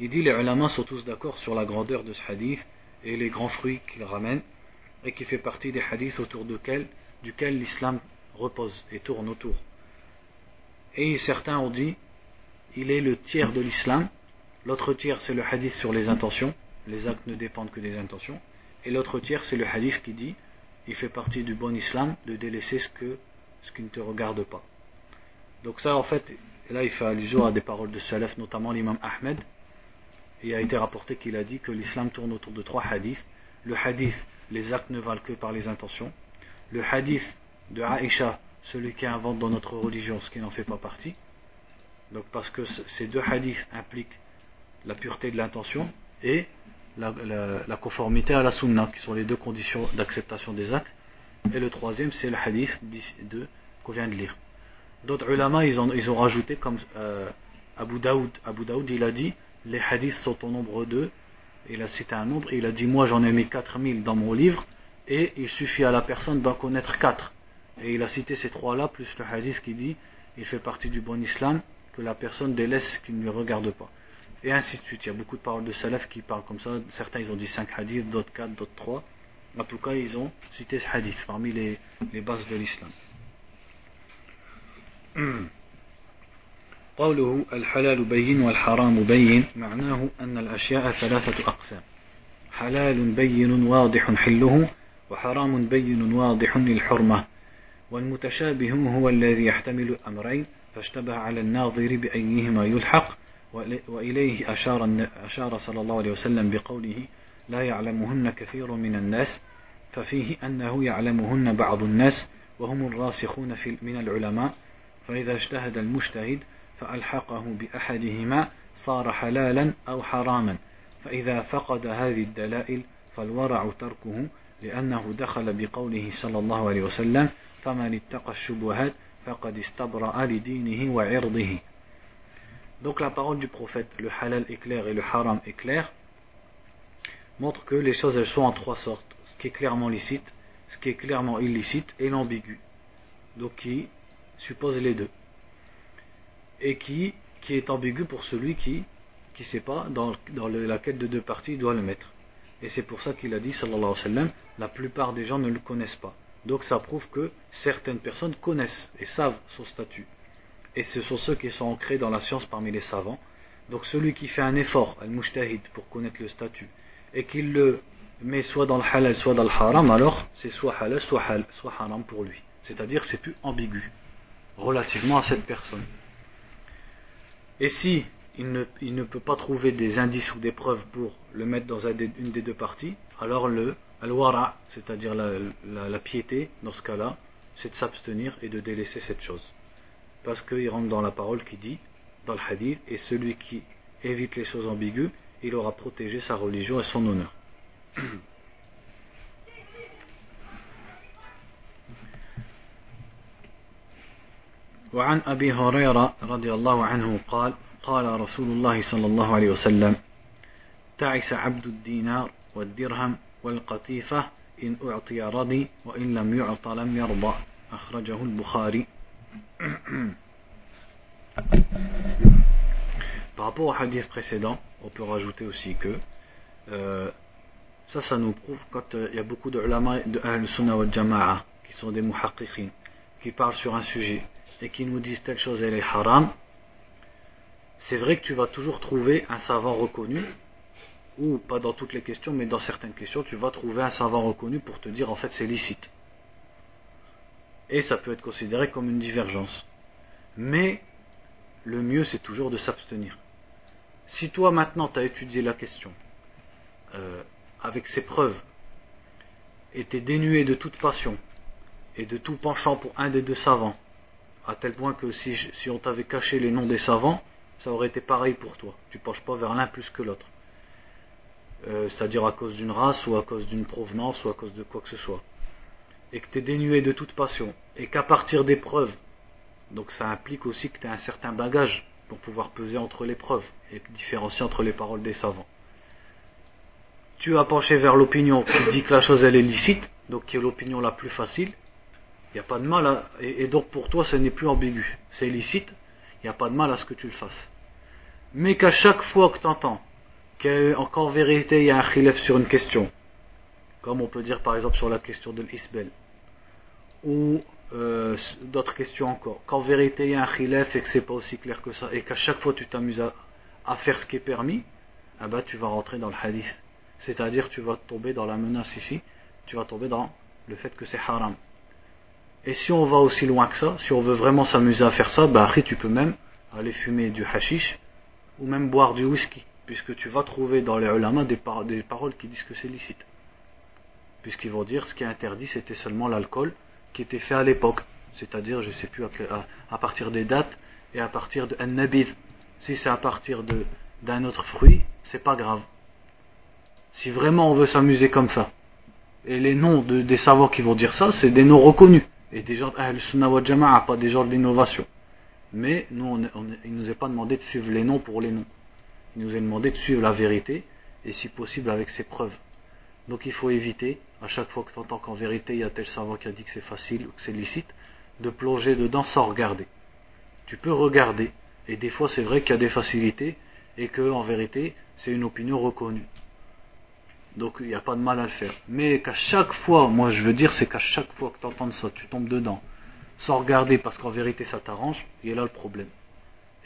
Il dit les ulama sont tous d'accord sur la grandeur de ce hadith et les grands fruits qu'il ramène et qui fait partie des hadiths autour duquel, duquel l'islam repose et tourne autour. Et certains ont dit, il est le tiers de l'islam, l'autre tiers c'est le hadith sur les intentions, les actes ne dépendent que des intentions, et l'autre tiers c'est le hadith qui dit, il fait partie du bon islam de délaisser ce, que, ce qui ne te regarde pas. Donc ça en fait, là il fait allusion à des paroles de Salaf, notamment l'imam Ahmed, il a été rapporté qu'il a dit que l'islam tourne autour de trois hadiths. Le hadith, les actes ne valent que par les intentions. Le hadith de Aïcha, celui qui invente dans notre religion ce qui n'en fait pas partie. Donc parce que ces deux hadiths impliquent la pureté de l'intention et la, conformité à la sunna, qui sont les deux conditions d'acceptation des actes. Et le troisième, c'est le hadith qu'on vient de lire. D'autres ulama, ils ont, ils ont rajouté, comme euh, Abu Daoud, Abu Daoud, il a dit, les hadiths sont au nombre deux, il a cité un nombre, il a dit, moi j'en ai mis 4000 dans mon livre, et il suffit à la personne d'en connaître quatre. Et il a cité ces trois-là, plus le hadith qui dit il fait partie du bon islam, que la personne délaisse ce qui ne regarde pas. Et ainsi de suite. Il y a beaucoup de paroles de salaf qui parlent comme ça. Certains ils ont dit cinq hadiths, d'autres quatre, d'autres trois. En tout cas, ils ont cité ce hadith parmi les, les bases de l'islam. قوله الحلال بين والحرام بين معناه أن الأشياء ثلاثة أقسام حلال بين واضح حله وحرام بين واضح الحرمة والمتشابه هو الذي يحتمل أمرين فاشتبه على الناظر بأيهما يلحق وإليه أشار, أشار صلى الله عليه وسلم بقوله لا يعلمهن كثير من الناس ففيه أنه يعلمهن بعض الناس وهم الراسخون في من العلماء فإذا اجتهد المجتهد فألحقه بأحدهما صار حلالا أو حراما فإذا فقد هذه الدلائل فالورع تركه لأنه دخل بقوله صلى الله عليه وسلم Donc la parole du prophète, le halal est et le haram est clair, montre que les choses elles sont en trois sortes. Ce qui est clairement licite, ce qui est clairement illicite et l'ambigu. Donc qui suppose les deux. Et qui, qui est ambigu pour celui qui ne sait pas dans, dans laquelle de deux parties il doit le mettre. Et c'est pour ça qu'il a dit, sallallahu alayhi wa sallam, la plupart des gens ne le connaissent pas. Donc ça prouve que certaines personnes connaissent et savent son statut. Et ce sont ceux qui sont ancrés dans la science parmi les savants. Donc celui qui fait un effort, al-mujtahid, pour connaître le statut, et qu'il le met soit dans le halal, soit dans le haram, alors c'est soit halal, soit, halal, soit haram pour lui. C'est-à-dire c'est plus ambigu relativement à cette personne. Et si il ne, il ne, peut pas trouver des indices ou des preuves pour le mettre dans une des deux parties, alors le Al-wara, c'est-à-dire la, piété, dans ce cas-là, c'est de s'abstenir et de délaisser cette chose. Parce qu'il rentre dans la parole qui dit dans le hadith, et celui qui évite les choses ambiguës, il aura protégé sa religion et son honneur. وعن أبي هريرة رضي الله عنه قال قال رسول الله صلى الله عليه وسلم تعس عبد الدينار والدرهم والقطيفة إن أعطي رضي وإن لم يعط لم يرضى أخرجه البخاري Par rapport au hadith précédent, on peut rajouter aussi que euh, ça, ça nous prouve quand euh, il y a beaucoup de de Ahl-Sunnah wal Jama'a qui sont des muhaqqiqin, qui parlent sur un sujet et qui nous disent telle chose elle est haram, c'est vrai que tu vas toujours trouver un savant reconnu, ou pas dans toutes les questions, mais dans certaines questions, tu vas trouver un savant reconnu pour te dire en fait c'est licite. Et ça peut être considéré comme une divergence. Mais le mieux c'est toujours de s'abstenir. Si toi maintenant tu as étudié la question euh, avec ses preuves, et tu es dénué de toute passion et de tout penchant pour un des deux savants, à tel point que si, on t'avait caché les noms des savants, ça aurait été pareil pour toi. Tu penches pas vers l'un plus que l'autre. Euh, c'est-à-dire à cause d'une race ou à cause d'une provenance ou à cause de quoi que ce soit. Et que tu es dénué de toute passion. Et qu'à partir des preuves, donc ça implique aussi que tu as un certain bagage pour pouvoir peser entre les preuves et différencier entre les paroles des savants. Tu as penché vers l'opinion qui dit que la chose elle est licite, donc qui est l'opinion la plus facile, il n'y a pas de mal à, et, donc pour toi ce n'est plus ambigu, c'est illicite, il n'y a pas de mal à ce que tu le fasses. Mais qu'à chaque fois que tu entends qu'en vérité il y a un khilaf sur une question, comme on peut dire par exemple sur la question de l'isbel, ou euh, d'autres questions encore, qu'en vérité il y a un khilaf et que c'est pas aussi clair que ça, et qu'à chaque fois tu t'amuses à, faire ce qui est permis, ah bah, tu vas rentrer dans le hadith. C'est-à-dire tu vas tomber dans la menace ici, tu vas tomber dans le fait que c'est haram. Et si on va aussi loin que ça, si on veut vraiment s'amuser à faire ça, bah après tu peux même aller fumer du hashish ou même boire du whisky, puisque tu vas trouver dans les ulama des, des paroles qui disent que c'est licite. Puisqu'ils vont dire ce qui est interdit c'était seulement l'alcool qui était fait à l'époque, c'est-à-dire je ne sais plus à, partir des dates et à partir de nabid. Si c'est à partir d'un autre fruit, c'est pas grave. Si vraiment on veut s'amuser comme ça, et les noms des savants qui vont dire ça, c'est des noms reconnus et des gens Sunnah wa Jama'a, pas des genres d'innovation. Mais nous, il ne nous est pas demandé de suivre les noms pour les noms. Il nous est demandé de suivre la vérité, et si possible avec ses preuves. Donc il faut éviter, à chaque fois que tu entends qu'en vérité il y a tel savant qui a dit que c'est facile ou que c'est licite, de plonger dedans sans regarder. Tu peux regarder, et des fois c'est vrai qu'il y a des facilités, et que en vérité c'est une opinion reconnue. Donc il n'y a pas de mal à le faire. Mais qu'à chaque fois, moi je veux dire, c'est qu'à chaque fois que tu entends ça, tu tombes dedans, sans regarder parce qu'en vérité ça t'arrange, il est là le problème.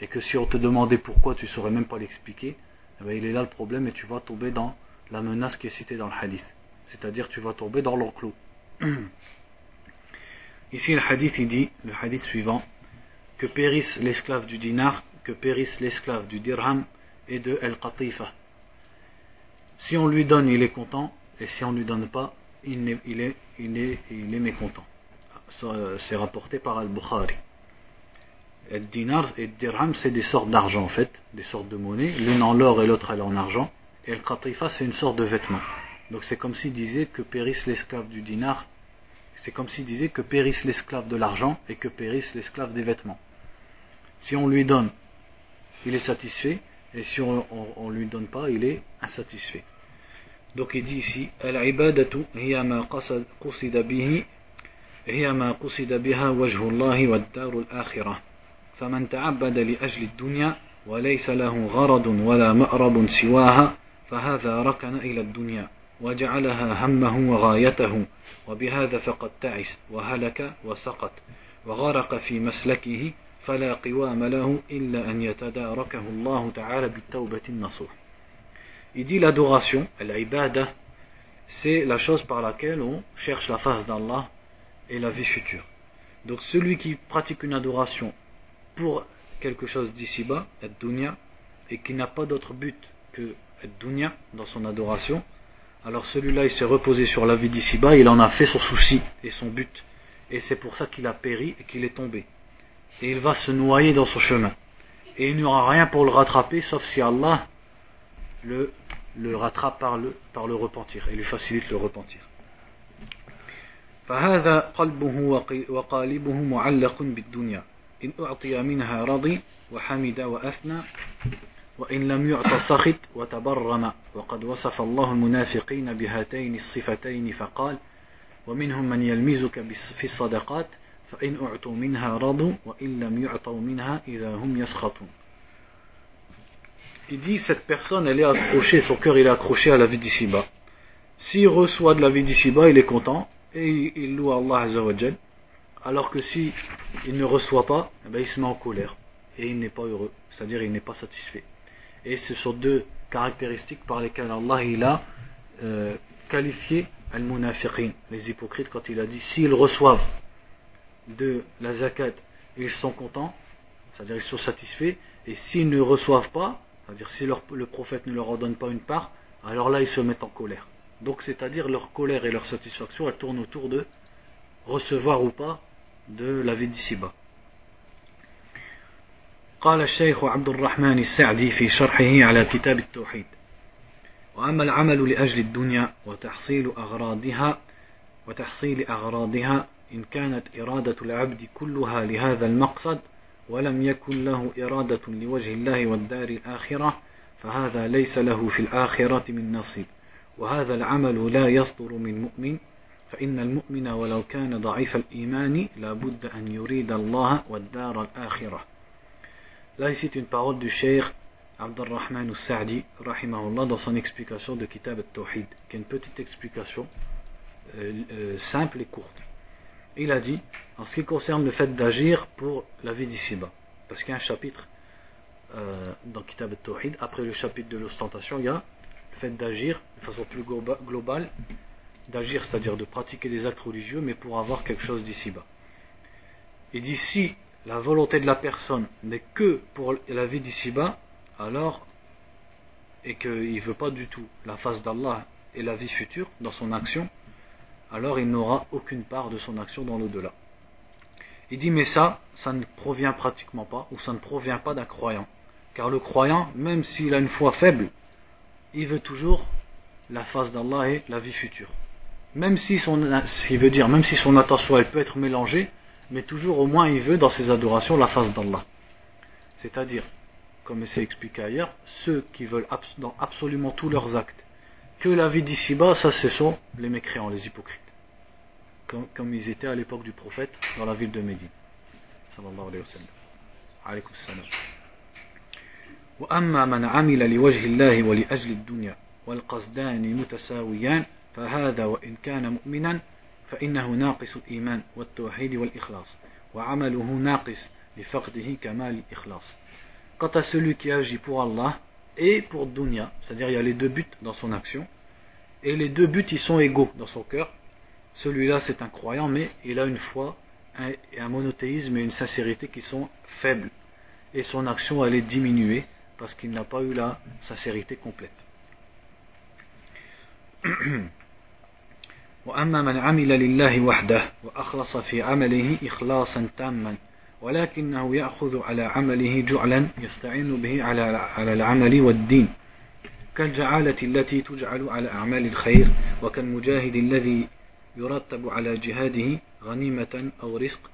Et que si on te demandait pourquoi, tu ne saurais même pas l'expliquer, eh ben, il est là le problème et tu vas tomber dans la menace qui est citée dans le hadith. C'est-à-dire tu vas tomber dans l'enclos. Ici le hadith il dit, le hadith suivant, que périsse l'esclave du dinar, que périsse l'esclave du dirham et de el-qatifa si on lui donne, il est content, et si on ne lui donne pas, il est, il est, il est, il est mécontent. C'est rapporté par Al-Bukhari. Le dinar et dirham, c'est des sortes d'argent en fait, des sortes de monnaie, l'une en l'or et l'autre en argent. Et le qatifa, c'est une sorte de vêtement. Donc c'est comme s'il disait que périsse l'esclave du dinar, c'est comme s'il disait que périsse l'esclave de l'argent et que périsse l'esclave des vêtements. Si on lui donne, il est satisfait, et si on ne lui donne pas, il est insatisfait. Donc il dit ici Al-ibadatu hiya ma qasida bihi هي ما قصد بها وجه الله والدار الآخرة فمن تعبد لأجل الدنيا وليس له غرض ولا مأرب سواها فهذا ركن إلى الدنيا وجعلها همه وغايته وبهذا فقد تعس وهلك وسقط وغرق في مسلكه فلا قوام له إلا أن يتداركه الله تعالى بالتوبة النصوح Il dit l'adoration, l'ibada, c'est la chose par laquelle on cherche la face d'Allah et la vie future. Donc celui qui pratique une adoration pour quelque chose d'ici-bas, et qui n'a pas d'autre but que dunya dans son adoration, alors celui-là il s'est reposé sur la vie d'ici-bas, il en a fait son souci et son but. Et c'est pour ça qu'il a péri et qu'il est tombé. Et il va se noyer dans son chemin. et il n'y aura rien pour le rattraper sauf si Allah le, le rattrape par le, par le repentir et lui facilite le repentir. فهذا قلبه وقالبه معلق بالدنيا إن أعطي منها رضي وحمد وأثنى وإن لم يعط سخط وتبرم وقد وصف الله المنافقين بهاتين الصفتين فقال ومنهم من يلمزك في الصدقات فإن أعطوا منها رضوا وإن لم يعطوا منها إذا هم يسخطون Il dit cette personne elle est accrochée, son cœur il est accroché à la vie d'ici-bas. S'il reçoit de la vie d'ici-bas, il est content et il loue Allah Azzawajal. Alors que si il ne reçoit pas, eh ben, il se met en colère et il n'est pas heureux, c'est-à-dire il n'est pas satisfait. Et ce sont deux caractéristiques par lesquelles Allah il a euh, qualifié al-munafiqin, les hypocrites, quand il a dit s'ils reçoivent de la zakat, ils sont contents, c'est-à-dire ils sont satisfaits, et s'ils ne reçoivent pas, c'est-à-dire si le prophète ne leur en donne pas une part, alors là ils se mettent en colère. Donc c'est-à-dire leur colère et leur satisfaction, elles tournent autour de recevoir ou pas de la vie d'ici-bas. قال الشيخ عبد الرحمن السعدي في شرحه على كتاب التوحيد. وأما العمل لأجل الدنيا وتحصيل أغراضها وتحصيل أغراضها إن كانت إرادة العبد كلها لهذا المقصد ولم يكن له إرادة لوجه الله والدار الآخرة فهذا ليس له في الآخرة من نصيب. وهذا العمل لا يصدر من مؤمن فإن المؤمن ولو كان ضعيف الإيمان لا بد أن يريد الله والدار الآخرة. Là, ici, une parole du Cheikh Abdurrahman al-Sa'di, rahimahullah, dans son explication de Kitab al-Tawhid, qui est une petite explication euh, euh, simple et courte. Il a dit, en ce qui concerne le fait d'agir pour la vie d'ici-bas, parce qu'il y a un chapitre euh, dans Kitab al-Tawhid, après le chapitre de l'ostentation, il y a le fait d'agir de façon plus globale, d'agir, c'est-à-dire de pratiquer des actes religieux, mais pour avoir quelque chose d'ici-bas. Et d'ici, la volonté de la personne n'est que pour la vie d'ici-bas, alors, et qu'il ne veut pas du tout la face d'Allah et la vie future dans son action, alors il n'aura aucune part de son action dans l'au-delà. Il dit mais ça, ça ne provient pratiquement pas, ou ça ne provient pas d'un croyant. Car le croyant, même s'il a une foi faible, il veut toujours la face d'Allah et la vie future. Même si son, attention peut être mélangée, mais toujours au moins il veut dans ses adorations la face d'Allah. C'est-à-dire, comme c'est expliqué ailleurs, ceux qui veulent dans absolument tous leurs actes que la vie d'ici-bas, ça ce sont les mécréants, les hypocrites. Comme, ils étaient à l'époque du prophète dans la ville de Médine. Sallallahu alayhi wa sallam. Alaykum salam. وأما من عمل لوجه الله ولأجل الدنيا والقصدان متساويان فهذا وإن كان مؤمنا فإنه ناقص الإيمان والتوحيد والإخلاص وعمله ناقص لفقده كمال الإخلاص Quant à celui qui agit pour Allah et pour dunya, c'est-à-dire il y a les deux buts dans son action, et les deux buts ils sont égaux dans son cœur. Celui-là c'est un croyant, mais il a une foi, un, un monothéisme et une sincérité qui sont faibles. Et son action elle est diminuée parce qu'il n'a pas eu la sincérité complète. وأما من عمل لله وحده وأخلص في عمله إخلاصا تاما ولكنه يأخذ على عمله جعلا يستعين به على على العمل والدين. كالجعالة التي تجعل على أعمال الخير وكالمجاهد الذي يرتب على جهاده غنيمة أو رزق.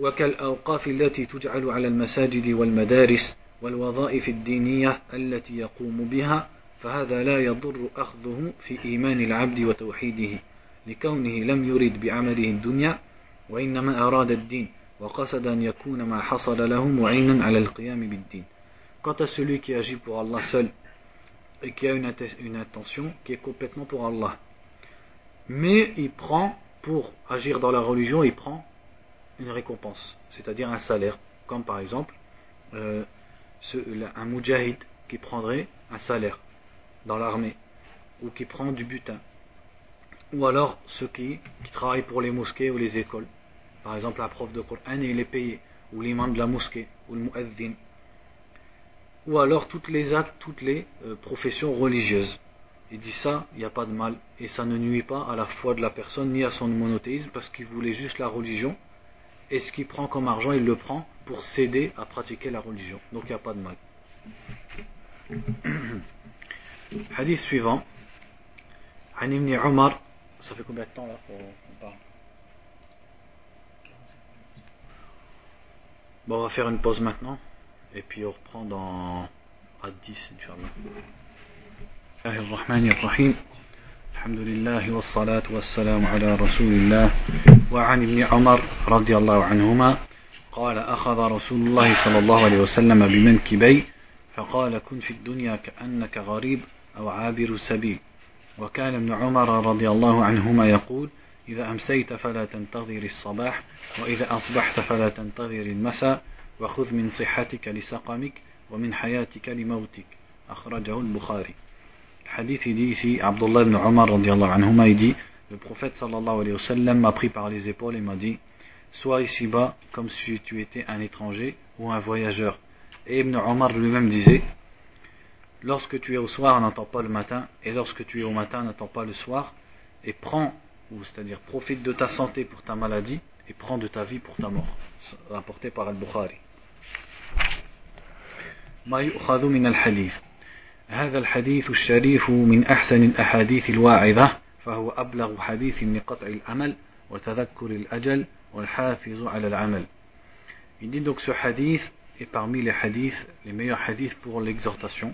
وكالأوقاف التي تجعل على المساجد والمدارس والوظائف الدينية التي يقوم بها فهذا لا يضر أخذه في إيمان العبد وتوحيده لكونه لم يرد بعمله الدنيا وإنما أراد الدين وقصد أن يكون ما حصل له معينا على القيام بالدين Quant à celui qui agit pour Allah seul et qui a une, une intention qui est complètement pour Allah, mais il prend, pour agir dans la religion, il prend une récompense, c'est-à-dire un salaire, comme par exemple euh, ce, un mujahid qui prendrait un salaire dans l'armée, ou qui prend du butin, ou alors ceux qui, travaillent pour les mosquées ou les écoles, par exemple un prof de Coran il est payé, ou l'imam de la mosquée, ou le muezzin, ou alors toutes les actes, toutes les euh, professions religieuses. Il dit ça, il n'y a pas de mal, et ça ne nuit pas à la foi de la personne ni à son monothéisme, parce qu'il voulait juste la religion, et ce qu'il prend comme argent, il le prend pour s'aider à pratiquer la religion. Donc il n'y a pas de mal. Hadith suivant. عن ابن عمر ça fait combien de temps là qu'on parle Bon, on va faire une pause maintenant. Et puis on reprend dans à 10 Inch'Allah. الرحمن الرحيم الحمد لله والصلاة والسلام على رسول الله وعن ابن عمر رضي الله عنهما قال أخذ رسول الله صلى الله عليه وسلم بمنكبي فقال كن في الدنيا كأنك غريب أو عابر سبيل. وكان ابن عمر رضي الله عنهما يقول إذا أمسيت فلا تنتظر الصباح وإذا أصبحت فلا تنتظر المساء وخذ من صحتك لسقمك ومن حياتك لموتك. أخرجه البخاري. الحديث ديسي عبد الله بن عمر رضي الله عنهما يدي Le prophète sallallahu alayhi wa sallam m'a pris par les épaules et m'a dit Sois ici-bas comme si tu étais un étranger ou un voyageur. Et Ibn Omar lui-même disait lorsque tu es au soir, n'attends pas le matin, et lorsque tu es au matin, n'attends pas le soir, et prends, ou c'est-à-dire profite de ta santé pour ta maladie, et prends de ta vie pour ta mort. Rapporté par Al-Bukhari. ما يؤخذ من الحديث هذا الحديث الشريف من أحسن الأحاديث الواعظة فهو أبلغ حديث لقطع الأمل وتذكر الأجل والحافظ على العمل Il dit donc ce hadith est parmi les hadiths, les meilleurs hadiths pour l'exhortation.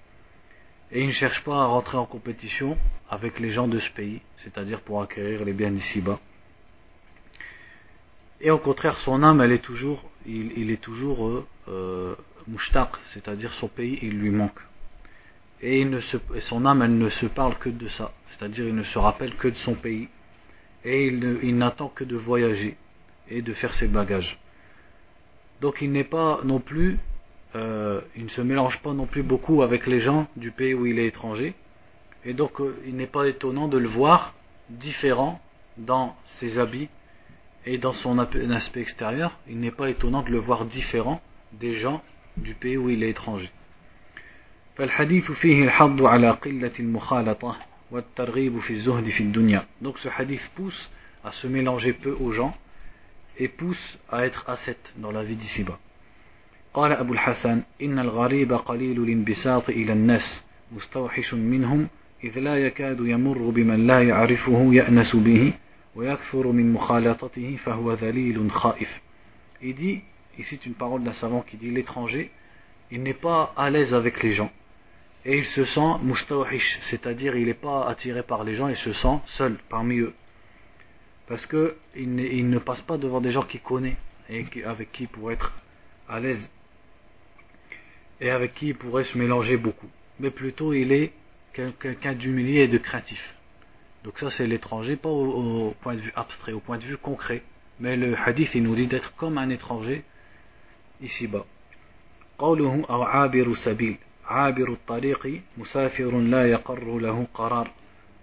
Et il ne cherche pas à rentrer en compétition avec les gens de ce pays, c'est-à-dire pour acquérir les biens d'ici-bas. Et au contraire, son âme, elle est toujours, il, est toujours euh, euh, c'est-à-dire son pays, il lui manque. Et, se, son âme, elle ne se parle que de ça, c'est-à-dire il ne se rappelle que de son pays. Et il, n'attend que de voyager et de faire ses bagages. Donc il n'est pas non plus, euh, il ne se mélange pas non plus beaucoup avec les gens du pays où il est étranger. Et donc, euh, il n'est pas étonnant de le voir différent dans ses habits et dans son aspect extérieur. Il n'est pas étonnant de le voir différent des gens du pays où il est étranger. Donc ce hadith pousse à se mélanger peu aux gens et pousse à être ascète dans la vie d'ici-bas. قال أبو الحسن إن الغريب قليل الانبساط إلى الناس مستوحش منهم إذ لا يكاد يمر بمن لا يعرفه يأنس به ويكثر من مخالطته فهو ذليل خائف. Il dit Ici, c'est une parole d'un savant qui dit l'étranger, il n'est pas à l'aise avec les gens. Et il se sent mustawhish, c'est-à-dire il n'est pas attiré par les gens, il se sent seul parmi eux. Parce qu'il il ne passe pas devant des gens qu'il connaît et avec qui il pourrait être à l'aise et avec qui il pourrait se mélanger beaucoup. Mais plutôt il est quelqu'un d'humilié et de craintif. Donc ça c'est l'étranger, pas au, au, point de vue abstrait, au point de vue concret. Mais le hadith il nous dit d'être comme un étranger ici-bas. قوله أو عابر سبيل عابر الطريق مسافر لا يقر له قرار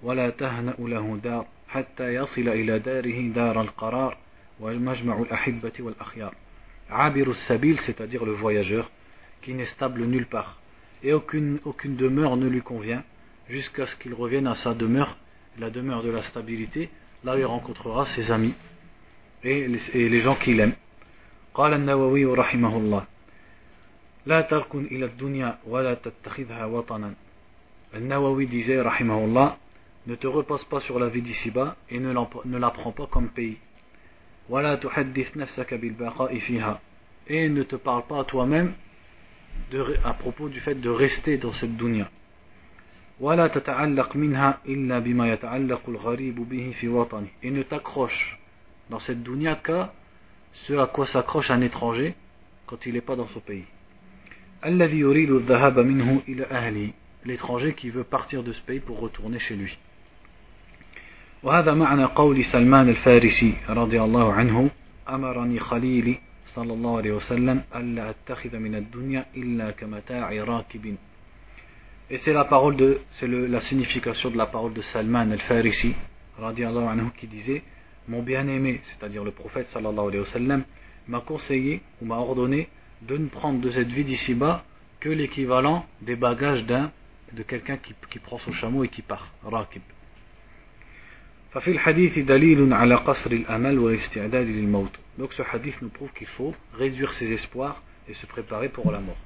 ولا تهنأ له دار حتى يصل إلى داره دار القرار ومجمع الأحبة والأخيار عابر السبيل c'est-à-dire le voyageur qui n'est stable nulle part et aucune, aucune demeure ne lui convient jusqu'à ce qu'il revienne à sa demeure la demeure de la stabilité là il rencontrera ses amis et les, et les gens qu'il aime قال النووي رحمه الله لا تركن إلى الدنيا ولا تتخذها وطنا النووي disait رحمه الله ne te repose pas sur la vie d'ici-bas et ne, ne la prends pas comme pays ولا تحدث نفسك بالبقاء فيها et ne te parle pas à toi-même à propos du fait de rester dans cette dunya. Et ne t'accroche dans cette dunya qu'à ce à quoi s'accroche un étranger quand il n'est pas dans son pays. L'étranger qui veut partir de ce pays pour retourner chez lui. وهذا معنى قول سلمان الفارسي رضي الله عنه أمرني خليلي صلى الله عليه وسلم ألا أتخذ من الدنيا إلا كمتاع راكب Et c'est la parole de, c'est la signification de la parole de Salman al-Farisi, anhu, qui disait Mon bien-aimé, c'est-à-dire le prophète sallallahu alayhi wa sallam, m'a conseillé ou m'a ordonné de ne prendre de cette vie d'ici-bas que l'équivalent des bagages d'un, de quelqu'un qui, qui prend son chameau et qui part, rakib. ففي الحديث دليل على قصر الأمل والاستعداد للموت. Donc ce hadith nous prouve qu'il faut réduire ses espoirs et se préparer pour la mort.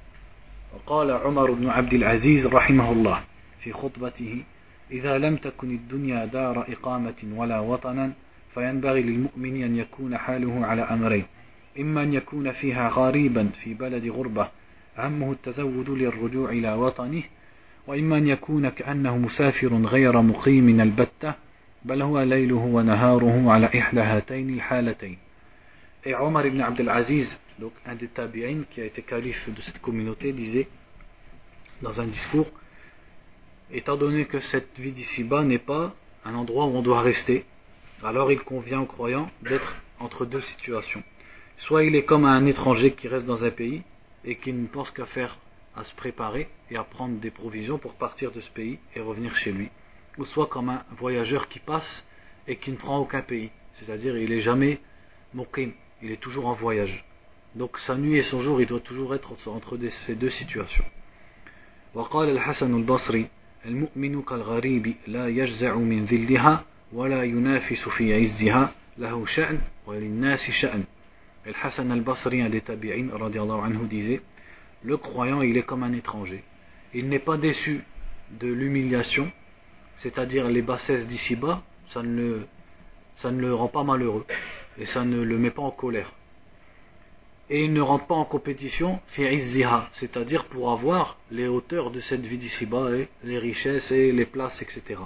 وقال عمر بن عبد العزيز رحمه الله في خطبته إذا لم تكن الدنيا دار إقامة ولا وطنا فينبغي للمؤمن أن يكون حاله على أمرين إما أن يكون فيها غريبا في بلد غربة همه التزود للرجوع إلى وطنه وإما أن يكون كأنه مسافر غير مقيم البتة بل هو ليله ونهاره على إحدى هاتين الحالتين Et Omar ibn Abdel Aziz, donc un des tabi'in qui a été calife de cette communauté, disait dans un discours Étant donné que cette vie d'ici-bas n'est pas un endroit où on doit rester, alors il convient aux croyants d'être entre deux situations. Soit il est comme un étranger qui reste dans un pays et qui ne pense qu'à faire, à se préparer et à prendre des provisions pour partir de ce pays et revenir chez lui. Ou soit comme un voyageur qui passe et qui ne prend aucun pays. C'est-à-dire il n'est jamais muqim, il est toujours en voyage. Donc sa nuit et son jour, il doit toujours être entre ces deux situations. وقال الحسن البصري المؤمن كالغريب لا يجزع من ذلها ولا ينافس في عزها له شأن وللناس شأن الحسن البصري un des tabi'in radiallahu anhu disait le croyant il est comme un étranger il n'est pas déçu de l'humiliation c'est-à-dire les bassesses d'ici-bas ça ne, ça ne le rend pas malheureux et ça ne le met pas en colère. Et il ne rentre pas en compétition c'est-à-dire pour avoir les hauteurs de cette vie d'ici-bas, et les richesses et les places, etc.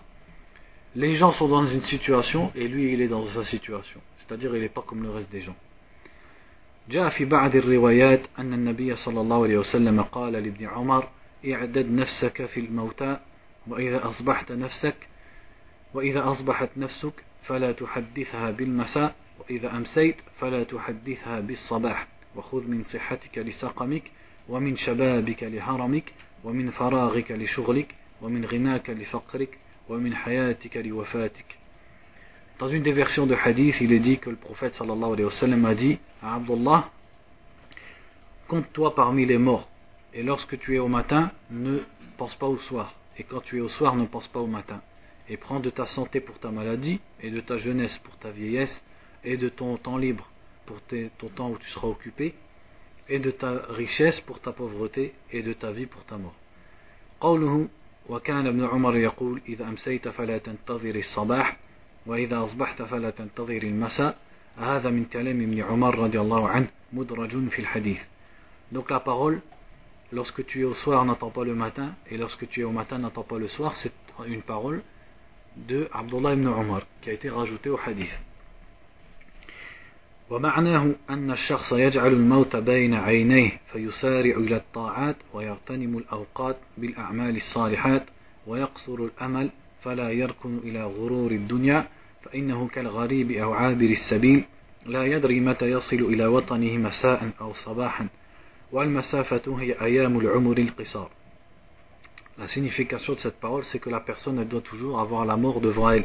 Les gens sont dans une situation et lui il est dans sa situation, c'est-à-dire il n'est pas comme le reste des gens. جاء في بعض الروايات أن النبي صلى الله عليه وسلم قال لابن عمر اعدد نفسك في الموتى وإذا أصبحت نفسك وإذا أصبحت نفسك فلا تحدثها بالمساء وإذا أمسيت فلا تحدثها بالصباح وخذ من صحتك لسقمك ومن شبابك لهرمك ومن فراغك لشغلك ومن غناك لفقرك ومن حياتك لوفاتك Dans une des versions de hadith, il est dit que le prophète sallallahu alayhi wa sallam a dit à Abdullah Compte-toi parmi les morts, et lorsque tu es au matin, ne pense pas au soir, et quand tu es au soir, ne pense pas au matin, et prends de ta santé pour ta maladie, et de ta jeunesse pour ta vieillesse, et de ton temps libre pour ton temps où tu seras occupé, et de ta richesse pour ta pauvreté, et de ta vie pour ta mort. قوله وكان ابن عمر يقول إذا أمسيت فلا تنتظر الصباح وإذا أصبحت فلا تنتظر المساء هذا من كلام ابن عمر رضي الله عنه مدرج في الحديث Donc la parole, lorsque tu es au soir, n'attends pas le matin, et lorsque tu es au matin, n'attends pas le soir, c'est une parole de Abdullah ibn Umar qui a été rajoutée au hadith. ومعناه أن الشخص يجعل الموت بين عينيه فيسارع إلى الطاعات ويغتنم الأوقات بالأعمال الصالحات ويقصر الأمل فلا يركن إلى غرور الدنيا فإنه كالغريب أو عابر السبيل لا يدري متى يصل إلى وطنه مساء أو صباحا La signification de cette parole, c'est que la personne, doit toujours avoir la mort devant elle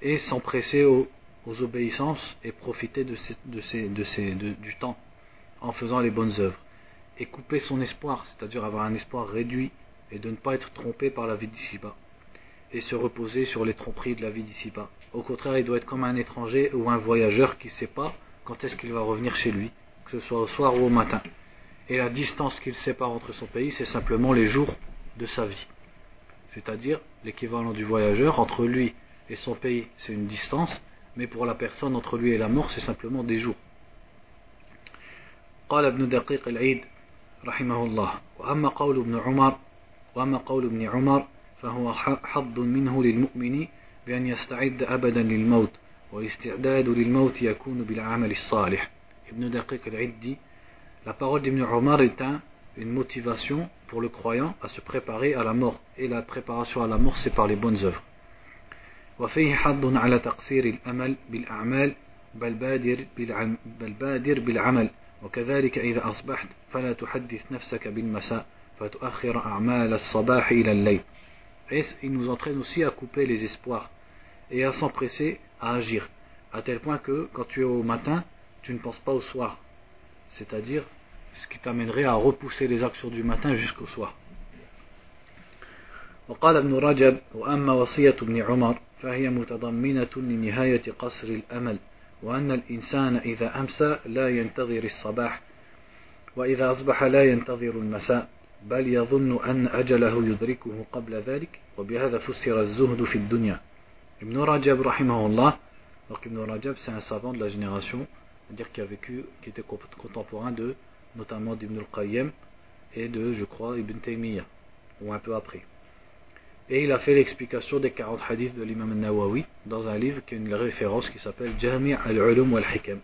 et s'empresser aux, obéissances et profiter du temps en faisant les bonnes œuvres. Et couper son espoir, c'est-à-dire avoir un espoir réduit et de ne pas être trompé par la vie d'ici-bas et se reposer sur les tromperies de la vie d'ici-bas. Au contraire, il doit être comme un étranger ou un voyageur qui ne sait pas quand est-ce qu'il va revenir chez lui, que ce soit au soir ou au matin Et la distance qu'il sépare entre son pays, c'est simplement les jours de sa vie. C'est-à-dire l'équivalent du voyageur, entre lui et son pays, c'est une distance, mais pour la personne entre lui et la mort, c'est simplement des jours. قال ابن دقيق العيد رحمه الله وأما قول ابن عمر وأما قول ابن عمر فهو حظ منه للمؤمن بأن يستعد أبدا للموت والاستعداد للموت يكون بالعمل الصالح ابن دقيق العيد dit La parole d'Ibn Omar est un, une motivation pour le croyant à se préparer à la mort. Et la préparation à la mort, c'est par les bonnes œuvres. وفيه حظ على تقصير الأمل بالأعمال بل بادر, بل بادر بالعمل وكذلك إذا أصبحت فلا تحدث نفسك بالمساء فتؤخر أعمال الصباح إلى الليل Et il nous entraîne aussi à couper les espoirs et à s'empresser à agir, à tel point que quand tu es au matin, tu ne penses pas au soir. C'est-à-dire ce qui t'amènerait à repousser les actions du matin jusqu'au soir. وقال ابن رجب وأما وصية ابن عمر فهي متضمنة لنهاية قصر الأمل وأن الإنسان إذا أمسى لا ينتظر الصباح وإذا أصبح لا ينتظر المساء بل يظن أن أجله يدركه قبل ذلك وبهذا فسر الزهد في الدنيا ابن رجب رحمه الله donc Ibn Rajab c'est un savant de la génération c'est-à-dire qui a vécu, qui était contemporain de notamment d'Ibn al-Qayyim et de, je crois, Ibn Taymiyyah, ou un peu après. Et il a fait l'explication des 40 hadiths de l'imam al-Nawawi dans un livre qui est une référence qui s'appelle Jami' al-Ulum wal-Hikam.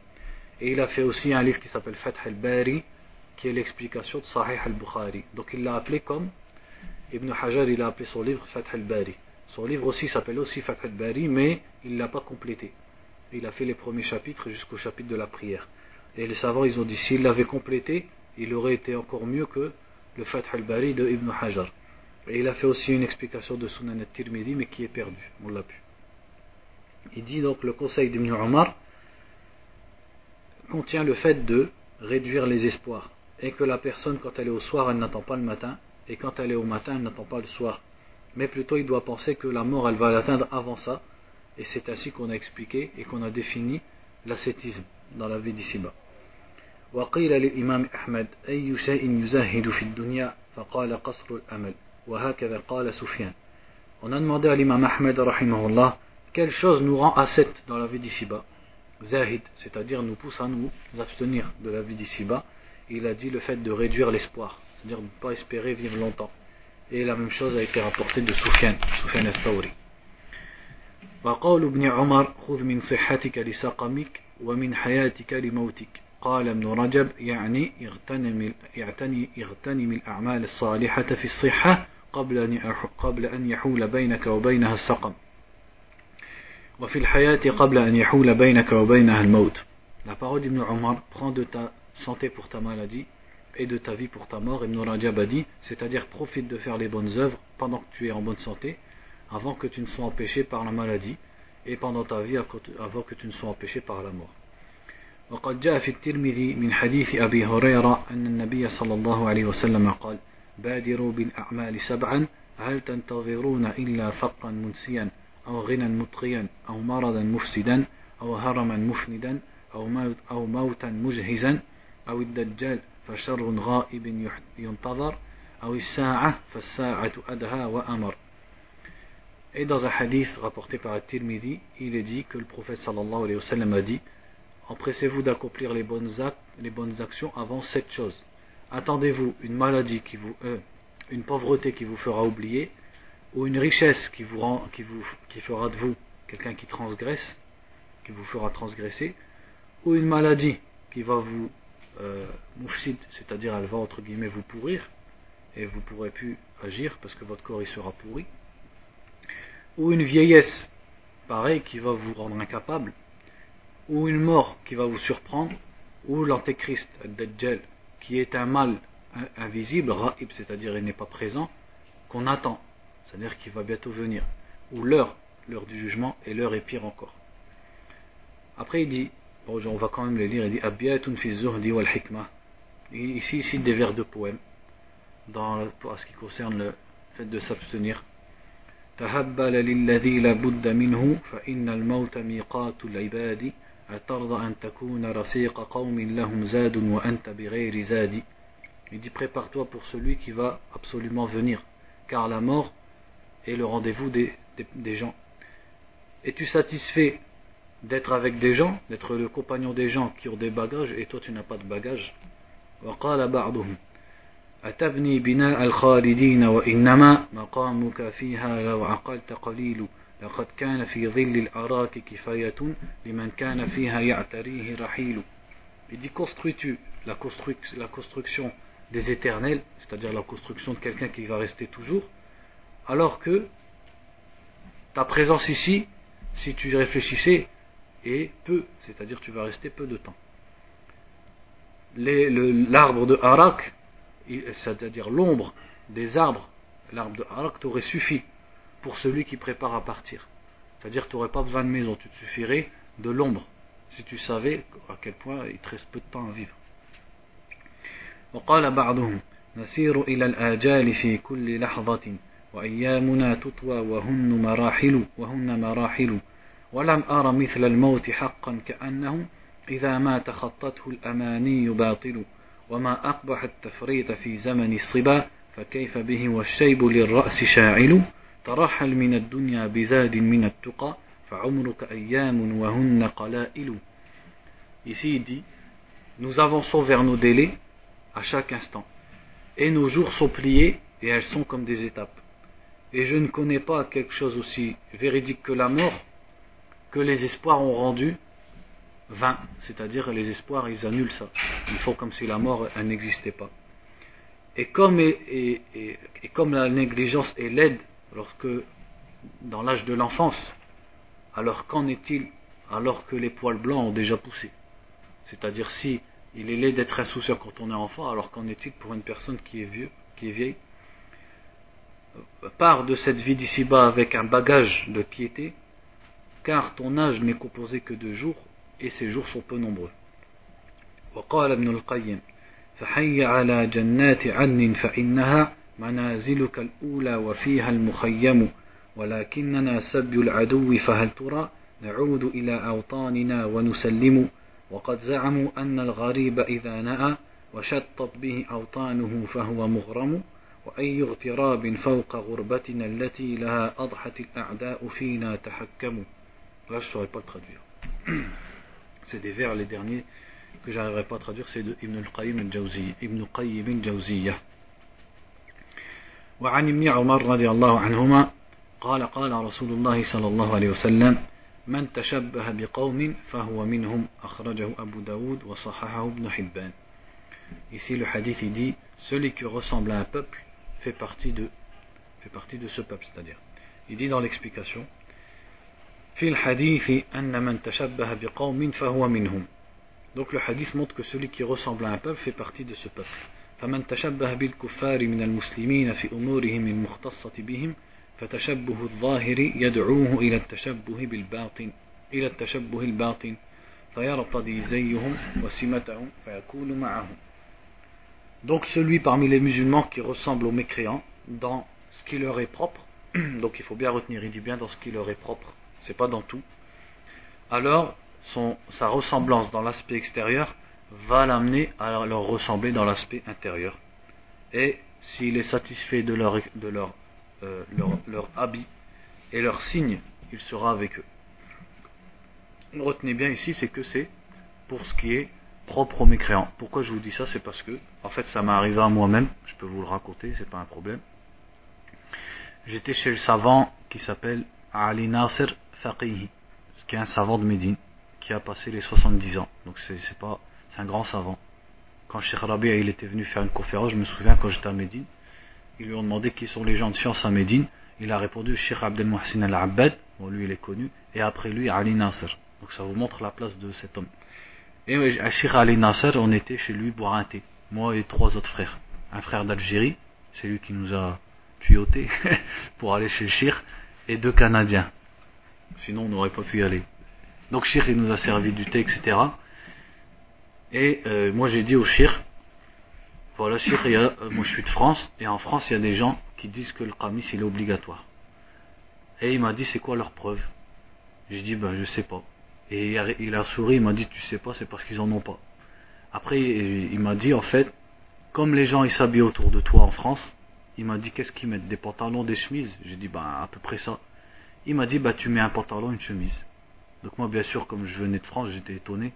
Et il a fait aussi un livre qui s'appelle Fath al-Bari, qui est l'explication de Sahih al-Bukhari. Donc il l'a appelé comme Ibn Hajar, il a appelé son livre Fath al-Bari. Son livre aussi s'appelle aussi Fath al-Bari, mais il ne l'a pas complété. Il a fait les premiers chapitres jusqu'au chapitre de la prière. Et les savants, ils ont dit, s'il l'avait complété, il aurait été encore mieux que le Fath al-Bari de Ibn Hajar. Et il a fait aussi une explication de Sunan al-Tirmidhi, mais qui est perdue. On l'a pu. Il dit donc le conseil d'Ibn Omar contient le fait de réduire les espoirs. Et que la personne, quand elle est au soir, elle n'attend pas le matin. Et quand elle est au matin, elle n'attend pas le soir. Mais plutôt, il doit penser que la mort, elle va l'atteindre avant ça. Et c'est ainsi qu'on a expliqué et qu'on a défini l'ascétisme dans la vie d'ici-bas. وقيل للإمام أحمد أي شيء يزهد في الدنيا فقال قصر الأمل وهكذا قال سفيان On a demandé à l'imam Ahmed rahimahullah quelle chose nous rend ascète dans la vie d'ici-bas Zahid, c'est-à-dire nous pousse à nous abstenir de la vie d'ici-bas. Il a dit le fait de réduire l'espoir, c'est-à-dire ne pas espérer vivre longtemps. Et la même chose a été rapportée de Sufyan, Sufyan al-Thawri. وقول ابن عمر خذ من صحتك لسقمك ومن حياتك لموتك قال ابن رجب يعني اغتنم يعتني اغتنم الأعمال الصالحة في الصحة قبل أن قبل أن يحول بينك وبينها السقم وفي الحياة قبل أن يحول بينك وبينها الموت La parole d'Ibn Omar prend de ta santé pour ta maladie et de ta vie pour ta mort. Ibn Rajab a dit, c'est-à-dire profite de faire les bonnes œuvres pendant que tu es en bonne santé, avant que tu ne sois empêché par la maladie, et pendant ta vie avant que tu ne sois empêché par la mort. وقد جاء في الترمذي من حديث أبي هريرة أن النبي صلى الله عليه وسلم قال بادروا بالأعمال سبعا هل تنتظرون إلا فقرا منسيا أو غنى مطغيا أو مرضا مفسدا أو هرما مفندا أو, موت أو موتا مجهزا أو الدجال فشر غائب ينتظر أو الساعة فالساعة أدهى وأمر. Et dans un hadith rapporté par At-Tirmidhi, il est dit que le prophète sallallahu alayhi wa sallam a dit Empressez-vous d'accomplir les bonnes, actions avant sept choses. Attendez-vous une maladie qui vous, euh, une pauvreté qui vous fera oublier, ou une richesse qui vous rend, qui fera de vous quelqu'un qui transgresse, qui vous fera transgresser, ou une maladie qui va vous euh, c'est-à-dire elle va entre guillemets vous pourrir, et vous pourrez plus agir parce que votre corps il sera pourri, ou une vieillesse, pareil, qui va vous rendre incapable, ou une mort qui va vous surprendre, ou l'antéchrist, Dajjal, qui est un mal invisible, ra'ib, c'est-à-dire il n'est pas présent, qu'on attend, c'est-à-dire qu'il va bientôt venir, ou l'heure, l'heure du jugement, et l'heure est pire encore. Après il dit, bon, on va quand même les lire, il dit Abiyatun fi zuhdi wal hikmah. Ici, ici des vers de poèmes, dans, pour ce qui concerne le fait de s'abstenir. تهبل للذي لابد منه فإن الموت ميقات العباد أترضى أن تكون رفيق قوم لهم زاد وأنت بغير زاد Il dit prépare-toi pour celui qui va absolument venir, car la mort est le rendez-vous des, des, des gens. Es-tu satisfait d'être avec des gens, d'être le compagnon des gens qui ont des bagages et toi tu n'as pas de bagages وقال بعضهم أتبني بناء الخالدين وإنما مقامك فيها لو عقلت قليل لقد كان في ظل الأراك كفاية لمن كان فيها يعتريه رحيل Il dit construis-tu la, construc la construction des éternels, c'est-à-dire la construction de quelqu'un qui va rester toujours, alors que ta présence ici, si tu réfléchissais, est peu, c'est-à-dire tu vas rester peu de temps. L'arbre de Harak, c'est-à-dire l'ombre des arbres, l'arbre de Harak t'aurait suffi pour celui qui prépare à partir. C'est-à-dire tu n'aurais pas besoin de maison, tu te suffirais de l'ombre, si tu savais à quel point il te reste peu de temps à vivre. وقال بعضهم نسير إلى الآجال في كل لحظة وأيامنا تطوى وهن مراحل وهن مراحل ولم أر مثل الموت حقا كأنه إذا ما تخطته الأماني باطل وما أقبح التفريط في زمن الصبا فكيف به والشيب للرأس شاعل ترحل من الدنيا بزاد من التقى فعمرك أيام وهن قلائل Ici il dit, nous avançons vers nos délais à chaque instant. Et nos jours sont pliés et elles sont comme des étapes. Et je ne connais pas quelque chose aussi véridique que la mort que les espoirs ont rendu vain. C'est-à-dire les espoirs, ils annulent ça. Ils font comme si la mort n'existait pas. Et comme, et, comme la négligence est laide lorsque dans l'âge de l'enfance, alors qu'en est-il alors que les poils blancs ont déjà poussé C'est-à-dire si il est laid d'être insouciant quand on est enfant, alors qu'en est-il pour une personne qui est vieux, qui est vieille Part de cette vie d'ici-bas avec un bagage de piété, car ton âge n'est composé que de jours, et ces jours sont peu nombreux. وقال ابن القيم فحي على جنات عدن فإنها منازلك الأولى وفيها المخيم ولكننا سبي العدو فهل ترى نعود إلى أوطاننا ونسلم وقد زعموا أن الغريب إذا نأى وشطت به أوطانه فهو مغرم وأي اغتراب فوق غربتنا التي لها أضحت الأعداء فينا تحكموا Là, je ne saurais pas le traduire. C'est des vers, les derniers, que je n'arriverai pas à traduire, c'est de Ibn al-Qayyim al-Jawziyya. Ibn Qayyim al-Jawziyya. وعن ابن عمر رضي الله عنهما قال قال رسول الله صلى الله عليه وسلم من تشبه بقوم فهو منهم أخرجه أبو داود وصححه ابن حبان Ici le hadith il dit celui qui ressemble à un peuple fait partie de fait partie de ce peuple c'est-à-dire il dit dans l'explication في الحديث أن من تشبه بقوم فهو منهم donc le hadith montre que celui qui ressemble à un peuple fait partie de ce peuple فمن تشبه بالكفار من المسلمين في أمورهم المختصة بهم فتشبه الظاهر يدعوه إلى التشبه بالباطن إلى التشبه الباطن فيرتضي زيهم وسمتهم فيكون معهم Donc celui parmi les musulmans qui ressemble aux mécréants dans ce qui leur est propre, donc il faut bien retenir, il dit bien dans ce qui leur est propre, c'est pas dans tout, alors son, sa ressemblance dans l'aspect extérieur va l'amener à leur ressembler dans l'aspect intérieur. Et s'il est satisfait de leur, de leur, euh, leur, leur habit et leur signe, il sera avec eux. Retenez bien ici, c'est que c'est pour ce qui est propre aux mécréants. Pourquoi je vous dis ça? C'est parce que, en fait, ça m'est arrivé à moi-même. Je peux vous le raconter, c'est pas un problème. J'étais chez le savant qui s'appelle Ali Nasser Faqihi, qui est un savant de Médine, qui a passé les 70 ans. Donc c'est pas, c'est un grand savant. Quand Cheikh Rabi il était venu faire une conférence, je me souviens quand j'étais à Médine, ils lui ont demandé qui sont les gens de science à Médine. Il a répondu Cheikh Abdel Mohsin Al-Abbad, bon lui il est connu, et après lui Ali Nasser. Donc ça vous montre la place de cet homme. Et à Cheikh Ali Nasser, on était chez lui boire un thé. Moi et trois autres frères. Un frère d'Algérie, c'est lui qui nous a tuyauté pour aller chez Cheikh, et deux Canadiens. Sinon on n'aurait pas pu y aller. Donc Cheikh il nous a servi du thé, etc. Et euh, moi j'ai dit au Cheikh, voilà a, euh, moi je suis de France, et en France il y a des gens qui disent que le qamis il est obligatoire. Et il m'a dit c'est quoi leur preuve? J'ai dit ben je sais pas. Et il a souri, il m'a dit tu sais pas, c'est parce qu'ils en ont pas. Après il m'a dit en fait, comme les gens ils s'habillent autour de toi en France, il m'a dit qu'est-ce qu'ils mettent Des pantalons, des chemises? J'ai dit ben à peu près ça. Il m'a dit bah tu mets un pantalon, une chemise. Donc moi bien sûr comme je venais de France, j'étais étonné.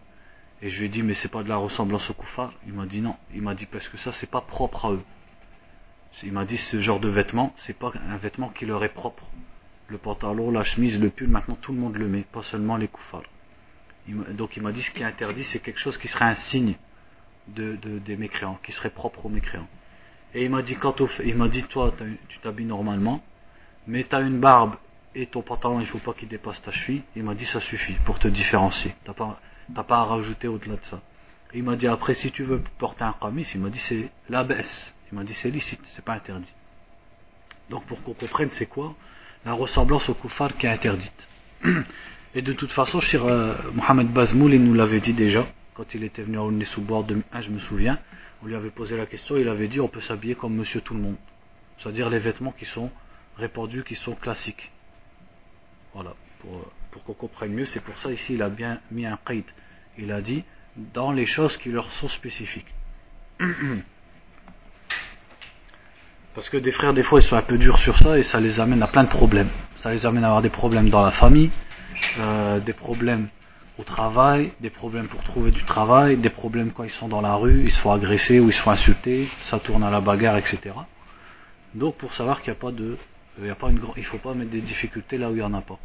Et je lui ai dit, mais c'est pas de la ressemblance au kuffar Il m'a dit non. Il m'a dit, parce que ça, c'est pas propre à eux. Il m'a dit, ce genre de vêtement, c'est pas un vêtement qui leur est propre. Le pantalon, la chemise, le pull, maintenant tout le monde le met, pas seulement les kuffars. Donc il m'a dit, ce qui est interdit, c'est quelque chose qui serait un signe de, des mécréants, qui serait propre aux mécréants. Et il m'a dit, quand il m'a dit, toi, tu t'habilles normalement, mais tu as une barbe et ton pantalon, il faut pas qu'il dépasse ta cheville. Il m'a dit, ça suffit pour te différencier. T'as pas, pas à rajouter au-delà de ça. il m'a dit, après, si tu veux porter un qamis, il m'a dit, c'est la. Il m'a dit, c'est licite, c'est pas interdit. Donc, pour qu'on comprenne, c'est quoi la ressemblance au koufar qui est interdite. Et de toute façon, euh, Mohamed Bazmoul, il nous l'avait dit déjà, quand il était venu à Oulné sous bord de je me souviens, on lui avait posé la question, il avait dit on peut s'habiller comme monsieur tout le monde. C'est-à-dire les vêtements qui sont répandus, qui sont classiques. Voilà, pour, pour qu'on comprenne mieux, c'est pour ça ici il a bien mis un qaid. Il a dit dans les choses qui leur sont spécifiques. Parce que des frères, des fois, ils sont un peu durs sur ça et ça les amène à plein de problèmes. Ça les amène à avoir des problèmes dans la famille, euh, des problèmes au travail, des problèmes pour trouver du travail, des problèmes quand ils sont dans la rue, ils se font agresser ou ils se font insulter, ça tourne à la bagarre, etc. Donc pour savoir qu'il n'y a pas de, il il faut pas mettre des difficultés là où il n'y en a pas.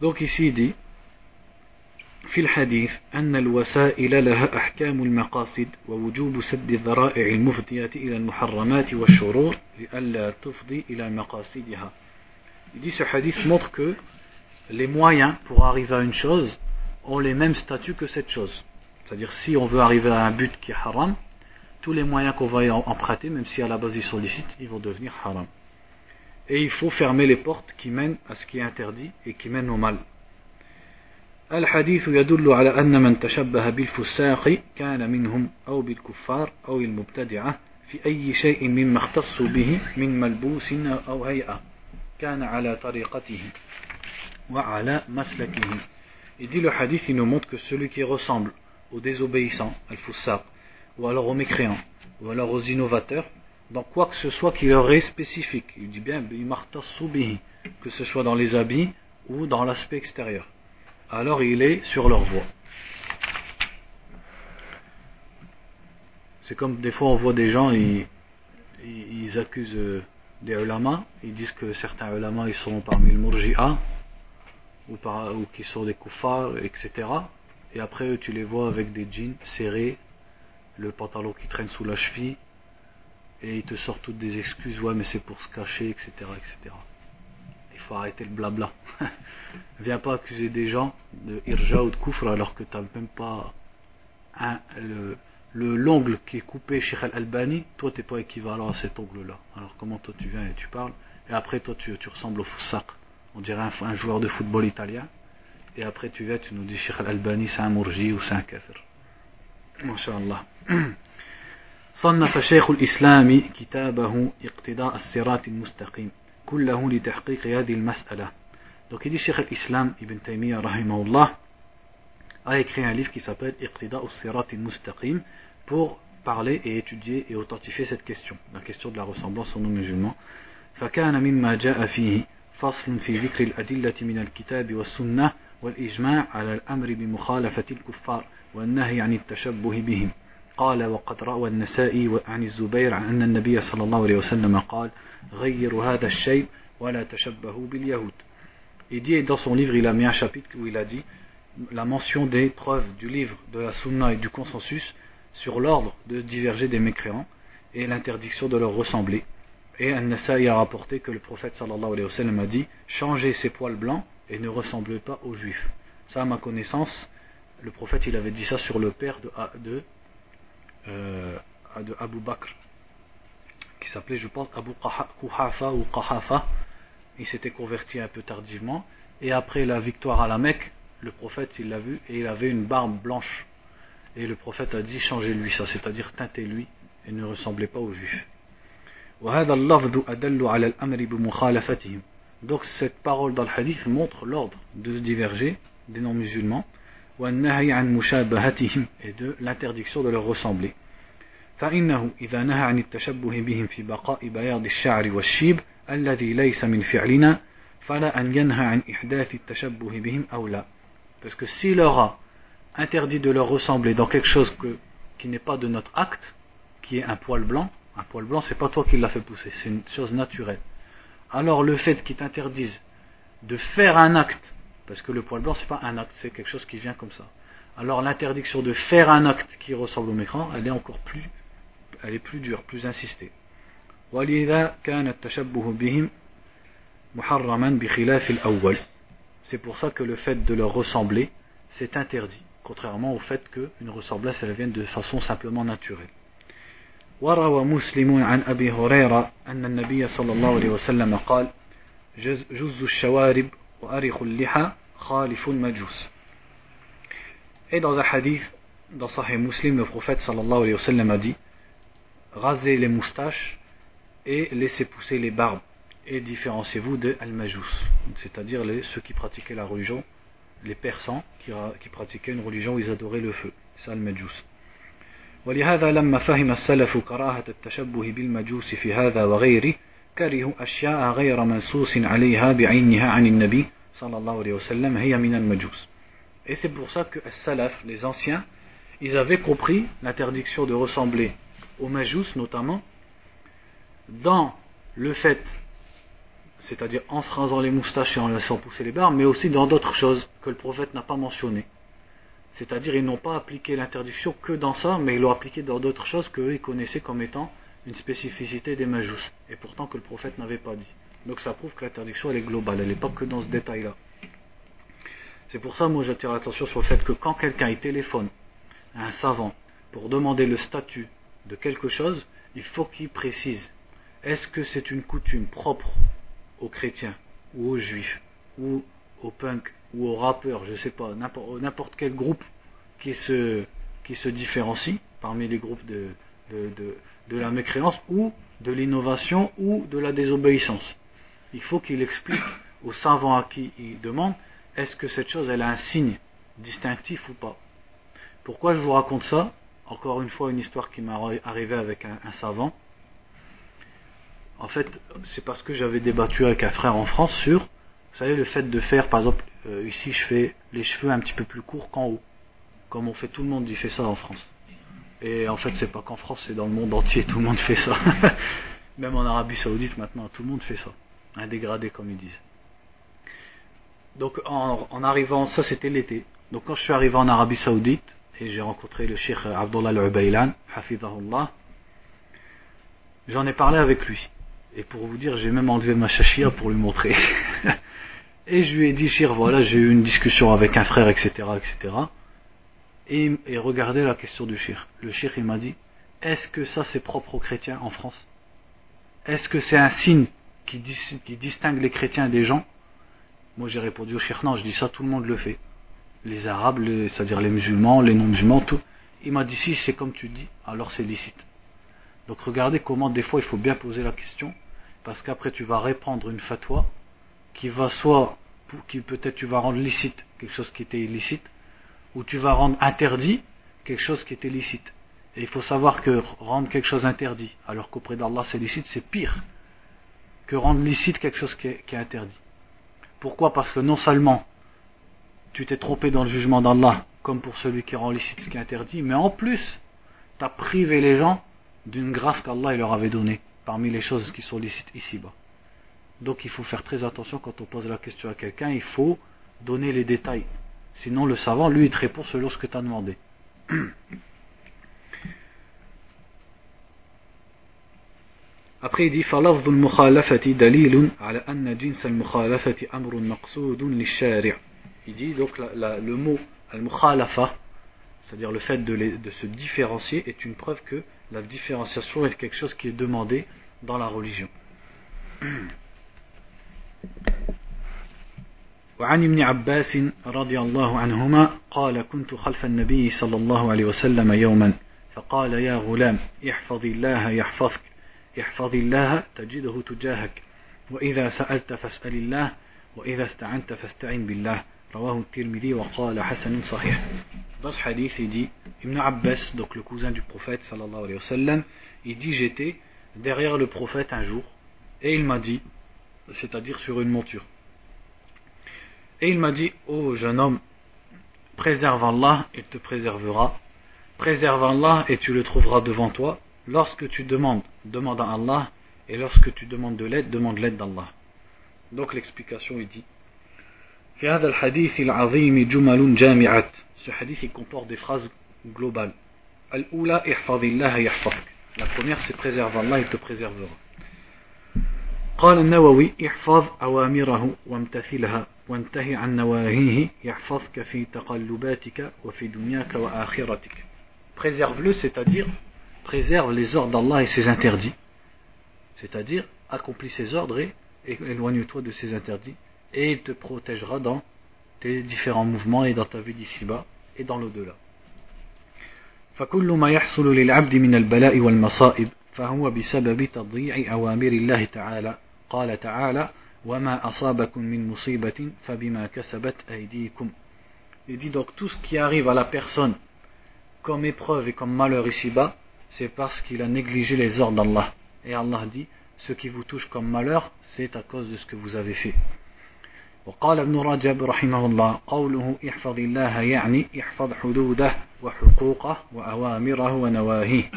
Donc ici il dit, في الحديث أن الوسائل لها أحكام المقاصد ووجوب سد الذرائع المفضية إلى المحرمات والشرور لئلا تفضي إلى مقاصدها. Il dit ce hadith montre que les moyens pour arriver à une chose ont les mêmes statuts que cette chose. C'est-à-dire si on veut arriver à un but qui est haram, tous les moyens qu'on va emprunter, même si à la base ils sont licites, ils vont devenir haram. Et il faut fermer les portes qui mènent à ce qui est interdit et qui mènent au mal. الحديث يدل على أن من تشبه بالفساق كان منهم أو بالكفار أو المبتدعة في أي شيء مما اختصوا به من ملبوس أو هيئة كان على طريقته Il dit le hadith, il nous montre que celui qui ressemble aux désobéissants, al ou alors aux mécréants, ou alors aux innovateurs, dans quoi que ce soit qui leur est spécifique. Il dit bien, que ce soit dans les habits ou dans l'aspect extérieur. Alors il est sur leur voie. C'est comme des fois on voit des gens, ils, accusent euh, des ulama, ils disent que certains ulama ils sont parmi le murji'a, ou, ou qui sont des koufars, etc. Et après tu les vois avec des jeans serrés, le pantalon qui traîne sous la cheville, et ils te sortent toutes des excuses, ouais, mais c'est pour se cacher, etc., etc. Il faut arrêter le blabla. Viens pas accuser des gens de irja ou de koufr alors que tu n'as même pas le, l'ongle qui est coupé chez Al-Albani, toi t'es pas équivalent à cet ongle-là. Alors comment toi tu viens et tu parles, et après toi tu, ressembles au Foussaq on dirait un, joueur de football italien, et après tu viens, tu nous dis Sheikh Al-Albani c'est un mourji ou c'est un kafir. MashaAllah. صنف شيخ الإسلام كتابه اقتداء الصراط المستقيم كله لتحقيق هذه المسألة donc il dit Sheikh al-Islam Ibn Taymiyyah rahimahullah a écrit un livre qui s'appelle Iqtida al-Sirat al-Mustaqim pour parler et étudier et authentifier cette question la question de la ressemblance aux non-musulmans فكان مما جاء فيه فصل في ذكر الأدلة من الكتاب والسنة والإجماع على الأمر بمخالفة الكفار والنهي عن التشبه بهم قال وقد روى النسائي عن الزبير عن أن النبي صلى الله عليه وسلم قال غيروا هذا الشيء ولا تشبهوا باليهود Il dit, dans son livre, il a mis un chapitre où il a dit la mention des preuves du livre, de la sunna et du consensus sur l'ordre de diverger des mécréants et l'interdiction de leur ressembler. Et An-Nasa'i a rapporté que le prophète sallallahu alayhi wa sallam a dit Changez ces poils blancs et ne ressemblez pas aux juifs. Ça, à ma connaissance, le prophète il avait dit ça sur le père de, de, euh, de Abu Bakr, qui s'appelait, je pense, Abu Kuhafa ou Qahafa. Il s'était converti un peu tardivement. Et après la victoire à la Mecque, le prophète il l'a vu et il avait une barbe blanche. Et le prophète a dit Changez-lui ça, c'est-à-dire teintez-lui et ne ressemblez pas aux juifs. Donc cette parole dans le hadith montre l'ordre de diverger des non-musulmans et de l'interdiction de leur ressembler. فإنه إذا نهى عن التشبه بهم في بقاء بياض الشعر والشيب الذي ليس من فعلنا فلا أن ينهى عن إحداث التشبه بهم أو لا parce que s'il aura interdit de leur ressembler dans quelque chose qui n'est pas de notre acte, qui est un poil blanc, un poil blanc, c'est pas toi qui l'as fait pousser, c'est une chose naturelle. Alors le fait qu'ils t'interdisent de faire un acte, parce que le poil blanc c'est pas un acte, c'est quelque chose qui vient comme ça. Alors l'interdiction de faire un acte qui ressemble au mécran, elle est encore plus, elle est plus dure, plus insistée. C'est pour ça que le fait de leur ressembler, c'est interdit, contrairement au fait qu'une ressemblance, elle vienne de façon simplement naturelle. وروى مسلم عن أبي هريرة أن النبي صلى الله عليه وسلم قال جز الشوارب وأرخ اللحى خالف المجوس Et dans un hadith, dans Sahih Muslim, le prophète sallallahu alayhi wa sallam a dit Rasez les moustaches et laissez pousser les barbes et différenciez-vous de al-majus, c'est-à-dire ceux qui pratiquaient la religion, les persans qui, qui pratiquaient une religion où ils adoraient le feu. C'est al-majus. ولهذا لما فهم السلف كراهة التشبه بالمجوس في هذا وغيره كرهوا أشياء غير منصوص عليها بعينها عن النبي صلى الله عليه وسلم هي من المجوس Et c'est pour ça que les salaf, les anciens, ils avaient compris l'interdiction de ressembler aux majous notamment dans le fait, c'est-à-dire en se rasant les moustaches et en laissant pousser les barbes, mais aussi dans d'autres choses que le prophète n'a pas mentionnées. C'est-à-dire ils n'ont pas appliqué l'interdiction que dans ça, mais ils l'ont appliqué dans d'autres choses qu'eux ils connaissaient comme étant une spécificité des majous, et pourtant que le prophète n'avait pas dit. Donc ça prouve que l'interdiction elle est globale, elle n'est pas que dans ce détail-là. C'est pour ça moi j'attire l'attention sur le fait que quand quelqu'un téléphone à un savant pour demander le statut de quelque chose, il faut qu'il précise est-ce que c'est une coutume propre aux chrétiens ou aux juifs ou aux punks ou aux rappeurs, je sais pas, n'importe quel groupe qui se, qui se différencie parmi les groupes de, de, la mécréance ou de l'innovation ou de la désobéissance. Il faut qu'il explique aux savants à qui il demande est-ce que cette chose elle a un signe distinctif ou pas? Pourquoi je vous raconte ça? Encore une fois, une histoire qui m'est arrivée avec un savant. En fait, c'est parce que j'avais débattu avec un frère en France sur vous savez, le fait de faire, par exemple, euh, ici je fais les cheveux un petit peu plus courts qu'en haut. Comme on fait, tout le monde il fait ça en France. Et en fait, c'est pas qu'en France, c'est dans le monde entier, tout le monde fait ça. Même en Arabie Saoudite maintenant, tout le monde fait ça. Un dégradé, comme ils disent. Donc en, arrivant, ça c'était l'été. Donc quand je suis arrivé en Arabie Saoudite, et j'ai rencontré le Cheikh Abdullah al-Ubaylan, Hafidahullah, j'en ai parlé avec lui. Et pour vous dire, j'ai même enlevé ma chachia pour lui montrer. et je lui ai dit, Chir, voilà, j'ai eu une discussion avec un frère, etc., etc. Et, regardez la question du Chir. Le Chir, il m'a dit, est-ce que ça c'est propre aux chrétiens en France? Est-ce que c'est un signe qui, distingue les chrétiens des gens? Moi j'ai répondu au Chir, non, je dis ça, tout le monde le fait. Les Arabes, c'est-à-dire les musulmans, les non-musulmans, tout. Il m'a dit, si c'est comme tu dis, alors c'est licite. Donc regardez comment des fois il faut bien poser la question, parce qu'après tu vas répandre une fatwa qui va soit, qui peut-être tu vas rendre licite quelque chose qui était illicite, ou tu vas rendre interdit quelque chose qui était licite. Et il faut savoir que rendre quelque chose interdit, alors qu'auprès d'Allah c'est licite, c'est pire que rendre licite quelque chose qui est, qui est interdit. Pourquoi? Parce que non seulement tu t'es trompé dans le jugement d'Allah, comme pour celui qui rend licite ce qui est interdit, mais en plus, tu as privé les gens d'une grâce qu'Allah leur avait donnée parmi les choses qui sont licites ici-bas. Donc il faut faire très attention quand on pose la question à quelqu'un, il faut donner les détails. Sinon le savant, lui, il te répond selon ce que tu as demandé. Après il dit Il dit donc le mot al-mukhalafa c'est-à-dire le fait de, se différencier est une preuve que la différenciation est quelque chose qui est demandé dans la religion. وعن ابن عباس رضي الله عنهما قال كنت خلف النبي صلى الله عليه وسلم يوما فقال يا غلام احفظ الله يحفظك احفظ الله تجده تجاهك وإذا سألت فاسأل الله وإذا استعنت فاستعن بالله. رواه الترمذي وقال حسن صحيح. Dans ce hadith, il dit Ibn Abbas, donc le cousin du prophète, sallallahu alayhi wa sallam, il dit J'étais derrière le prophète un jour, et il m'a dit, c'est-à-dire sur une monture, et il m'a dit Oh jeune homme, préserve Allah, il te préservera. Préserve Allah et tu le trouveras devant toi. Lorsque tu demandes, demande à Allah. Et lorsque tu demandes de l'aide, demande l'aide d'Allah. Donc l'explication est dit. Ce hadith il comporte des phrases globales. La première c'est préserve Allah, il te préservera. قال النووي احفظ أوامره وامتثلها وانتهي عن نواهيه يحفظك في تقلباتك وفي دنياك وآخرتك Préserve-le, c'est-à-dire préserve les ordres d'Allah et ses interdits. C'est-à-dire accomplis ses ordres et éloigne-toi de ses interdits et il te protégera dans tes différents mouvements et dans ta vie d'ici-bas et dans l'au-delà. فكل ما يحصل للعبد من البلاء والمصائب فهو بسبب تضييع أوامر الله تعالى قال تعالى وما أصابكم من مصيبة فبما كسبت أيديكم Il dit donc tout ce qui arrive à la personne comme épreuve et comme malheur ici-bas, c'est parce qu'il a négligé les ordres d'Allah. Et Allah dit, ce qui vous touche comme malheur, c'est à cause de ce que vous avez fait. وقال ابن رجب رحمه الله قوله احفظ الله يعني احفظ حدوده وحقوقه وأوامره ونواهيه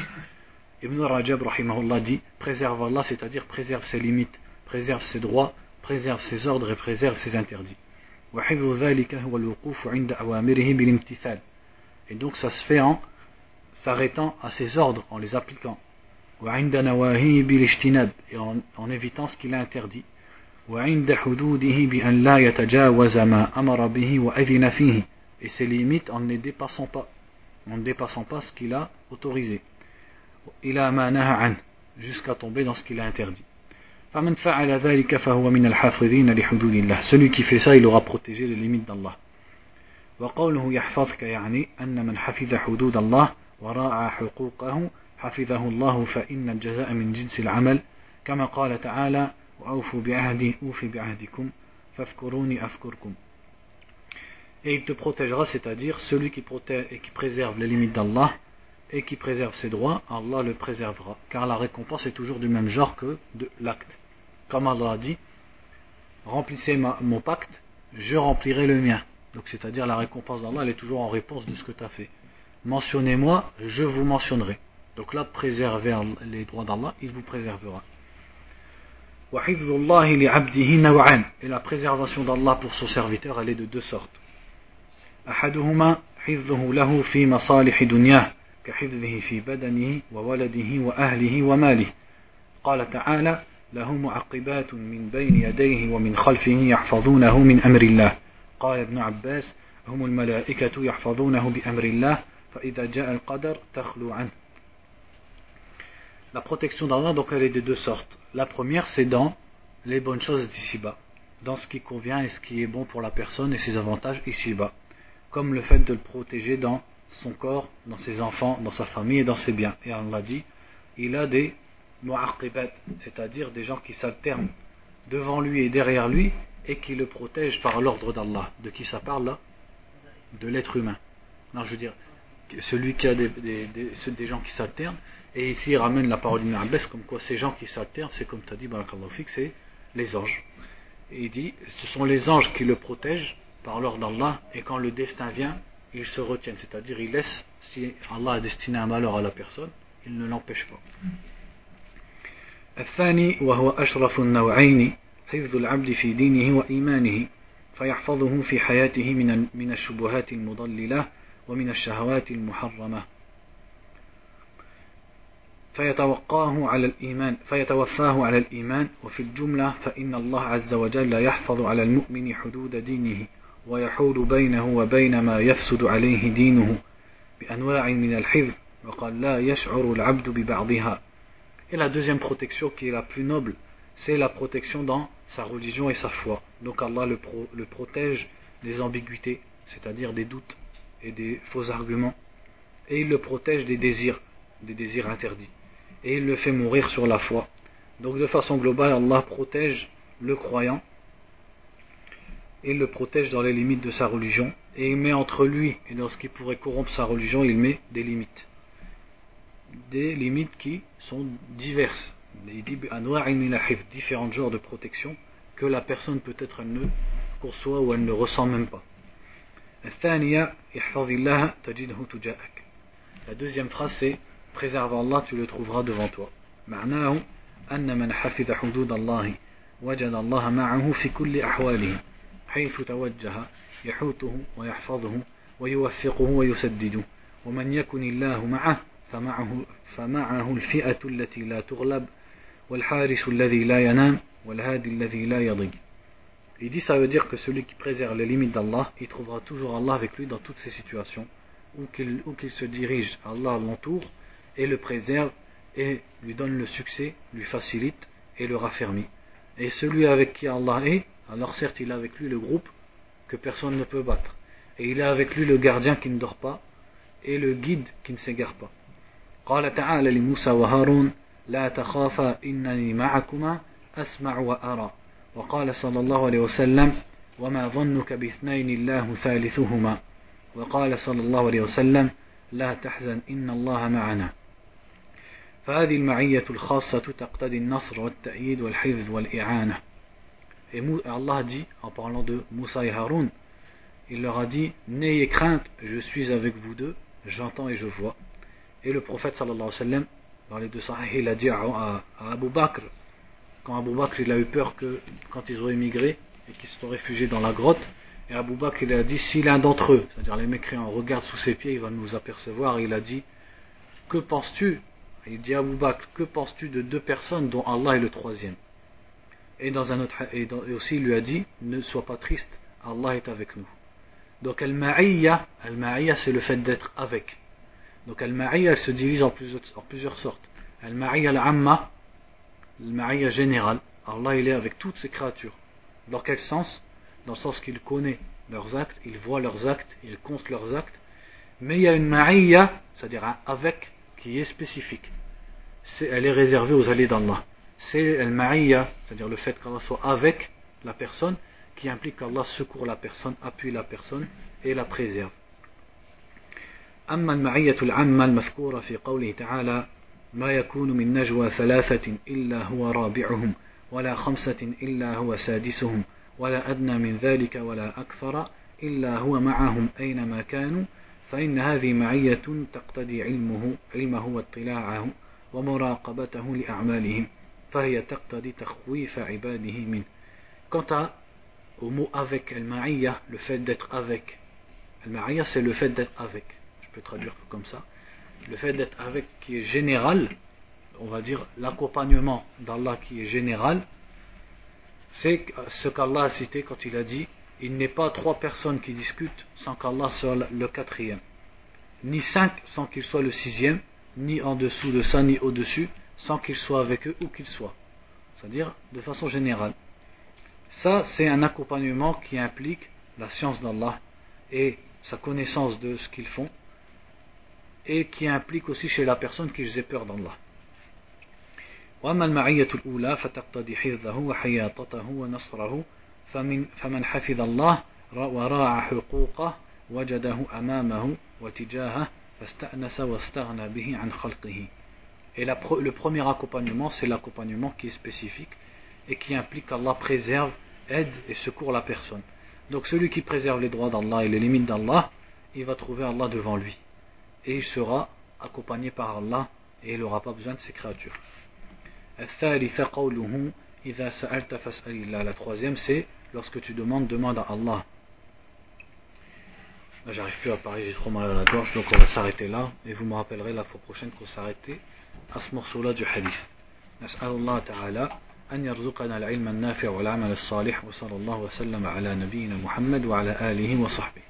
Ibn Rajab rahimahullah dit préserve Allah c'est-à-dire préserve ses limites préserve ses droits, préserve ses ordres et préserve ses interdits. Et donc ça se fait en s'arrêtant à ses ordres, en les appliquant. Et en, évitant ce qu'il a interdit. Et ses limites en ne dépassant pas, en ne dépassant pas ce qu'il a autorisé. Jusqu'à tomber dans ce qu'il a interdit. فمن فعل ذلك فهو من الحافظين لحدود الله celui qui fait ça il aura protégé les limites d'Allah وقوله يحفظك يعني أن من حفظ حدود الله وراعى حقوقه حفظه الله فإن الجزاء من جنس العمل كما قال تعالى وأوفوا بعهدي أوفي بعهدكم فاذكروني أذكركم Et il te protégera, c'est-à-dire celui qui protège et qui préserve les limites d'Allah et qui préserve ses droits, Allah le préservera. Car la récompense est toujours du même genre que de l'acte. Comme Allah a dit, remplissez ma, mon pacte, je remplirai le mien. Donc c'est-à-dire la récompense d'Allah, elle est toujours en réponse de ce que tu as fait. Mentionnez-moi, je vous mentionnerai. Donc là, préservez les droits d'Allah, il vous préservera. Et la préservation d'Allah pour son serviteur, elle est de deux sortes. أحدهما حفظه له في مصالح دنياه كحفظه في بدنه وولده وأهله وماله قال تعالى له معقبات من بين يديه ومن خلفه يحفظونه من أمر الله قال ابن عباس هم الملائكة يحفظونه بأمر الله فإذا جاء القدر تخلو عنه La protection d'Allah, donc elle est de deux sortes. La première, c'est dans les bonnes choses d'ici-bas, dans ce qui convient et ce qui est bon pour la personne et ses avantages ici-bas, comme le fait de le protéger dans son corps, dans ses enfants, dans sa famille et dans ses biens. Et Allah dit, il a des mu'aqibat, c'est-à-dire des gens qui s'alternent devant lui et derrière lui et qui le protègent par l'ordre d'Allah. De qui ça parle là? De l'être humain. Non, je veux dire, celui qui a des, des, gens qui s'alternent et ici, il ramène la parole d'Ibn Abbas, comme quoi ces gens qui s'alternent, c'est comme tu as dit, c'est les anges. Et il dit, ce sont les anges qui le protègent par l'ordre d'Allah, et quand le destin vient, ils se retiennent, c'est-à-dire ils laissent, si Allah a destiné un malheur à la personne, il ne l'empêche pas. الثاني وهو أشرف النوعين حفظ العبد في دينه وإيمانه فيحفظه في حياته من من الشبهات المضللة ومن الشهوات المحرمة. فيتوقاه على الإيمان فيتوفاه على الإيمان وفي الجملة فإن الله عز وجل يحفظ على المؤمن حدود دينه ويحول بينه وبين ما يفسد عليه دينه بأنواع من الحفظ وقال لا يشعر العبد ببعضها. Et la deuxième protection qui est la plus noble, c'est la protection dans sa religion et sa foi. Donc Allah le, pro, le protège des ambiguïtés, c'est-à-dire des doutes et des faux arguments. Et il le protège des désirs, des désirs interdits. et il le fait mourir sur la foi. Donc de façon globale, Allah protège le croyant, il le protège dans les limites de sa religion, et il met entre lui et dans ce qui pourrait corrompre sa religion, il met des limites Des limites qui sont diverses. Il dit différents genres de protection que la personne peut-être elle ne conçoit ou elle ne ressent même pas. La deuxième phrase c'est préserve Allah, tu le trouveras devant toi. معناه أن من حفظ حدود الله وجد الله معه في كل أحواله حيث توجه يحوته ويحفظه ويوفقه ويسدده ومن يكن الله معه فمعه, فمعه الفئة التي لا تغلب والحارس الذي لا ينام والهادي الذي لا يضيق Il dit ça veut dire que celui qui préserve les limites d'Allah, il trouvera toujours Allah avec lui dans toutes ces situations, où qu'il qu se dirige, Allah l'entoure et le préserve et lui donne le succès, lui facilite et le raffermit. Et celui avec qui Allah est, alors certes il a avec lui le groupe que personne ne peut battre. Et il a avec lui le gardien qui ne dort pas et le guide qui ne s'égare pas. قال تعالى لموسى وهارون لا تخافا إنني معكما أسمع وأرى. وقال صلى الله عليه وسلم وما ظنك باثنين الله ثالثهما. وقال صلى الله عليه وسلم لا تحزن إن الله معنا. فهذه المعية الخاصة تقتضي النصر والتأييد والحفظ والإعانة. Et Allah dit, en parlant de Moussa et Haroun, il leur a dit N'ayez crainte, je suis avec vous deux, j'entends et je vois. Et le prophète sallallahu alayhi wa sallam, dans les deux sahih, il a dit à, Abu Bakr, quand Abu Bakr il a eu peur que quand ils ont émigré et qu'ils se sont réfugiés dans la grotte, et Abu Bakr il a dit si l'un d'entre eux, c'est-à-dire les mécréants, regarde sous ses pieds, il va nous apercevoir. il a dit Que penses-tu? Il dit à Abu Bakr Que penses-tu de deux personnes dont Allah est le troisième? Et dans un autre et, aussi il lui a dit Ne sois pas triste, Allah est avec nous. Donc al-ma'iyya, al-ma'iyya c'est le fait d'être avec. Donc al-ma'iyya elle se divise en plusieurs, en plusieurs sortes. Al-ma'iyya al-amma, al-ma'iyya générale. Allah il est avec toutes ses créatures. Dans quel sens? Dans le sens qu'il connaît leurs actes, il voit leurs actes, il compte leurs actes. Mais il y a une ma'iyya, c'est-à-dire un avec, qui est spécifique. elle est réservée aux alliés d'Allah. C'est al-ma'iyya, c'est-à-dire le fait qu'Allah soit avec la personne, qui implique qu'Allah secourt la personne, appuie la personne et la préserve. أما المعية العامة المذكورة في قوله تعالى ما يكون من نجوى ثلاثة إلا هو رابعهم ولا خمسة إلا هو سادسهم ولا أدنى من ذلك ولا أكثر إلا هو معهم أينما كانوا فإن هذه معية تقتضي علمه علمه واطلاعه ومراقبته لأعمالهم فهي تقتضي تخويف عباده منه Quant à au mot avec, al-ma'iyya, le fait d'être avec. Al-ma'iyya, c'est le fait d'être avec. Je peux traduire comme ça. Le fait d'être avec qui est général, on va dire l'accompagnement d'Allah qui est général, c'est ce qu'Allah a cité quand il a dit il n'est pas trois personnes qui discutent sans qu'Allah soit le quatrième, ni cinq sans qu'il soit le sixième, ni en dessous de ça, ni au-dessus, sans qu'il soit avec eux où qu'il soit. C'est-à-dire de façon générale. Ça, c'est un accompagnement qui implique la science d'Allah et sa connaissance de ce qu'ils font et qui implique aussi chez la personne qu'ils aient peur d'Allah. وأما المعية الأولى فتقتضي حفظه وحياطته ونصره فمن فمن حفظ الله وراعى حقوقه وجده أمامه وتجاهه فاستأنس واستغنى به عن خلقه Et la, le premier accompagnement, c'est l'accompagnement qui est spécifique et qui implique qu'Allah préserve aide et secourt la personne. Donc celui qui préserve les droits d'Allah et les limites d'Allah, il va trouver Allah devant lui. Et il sera accompagné par Allah et il n'aura pas besoin de ses créatures. La troisième c'est lorsque tu demandes, demande à Allah. J'arrive plus à parler, j'ai trop mal à la gorge, donc on va s'arrêter là. Et vous me rappellerez la fois prochaine qu'on s'arrêter à ce morceau-là du hadith. Allah Ta'ala. أن يرزقنا العلم النافع والعمل الصالح وصلى الله وسلم على نبينا محمد وعلى آله وصحبه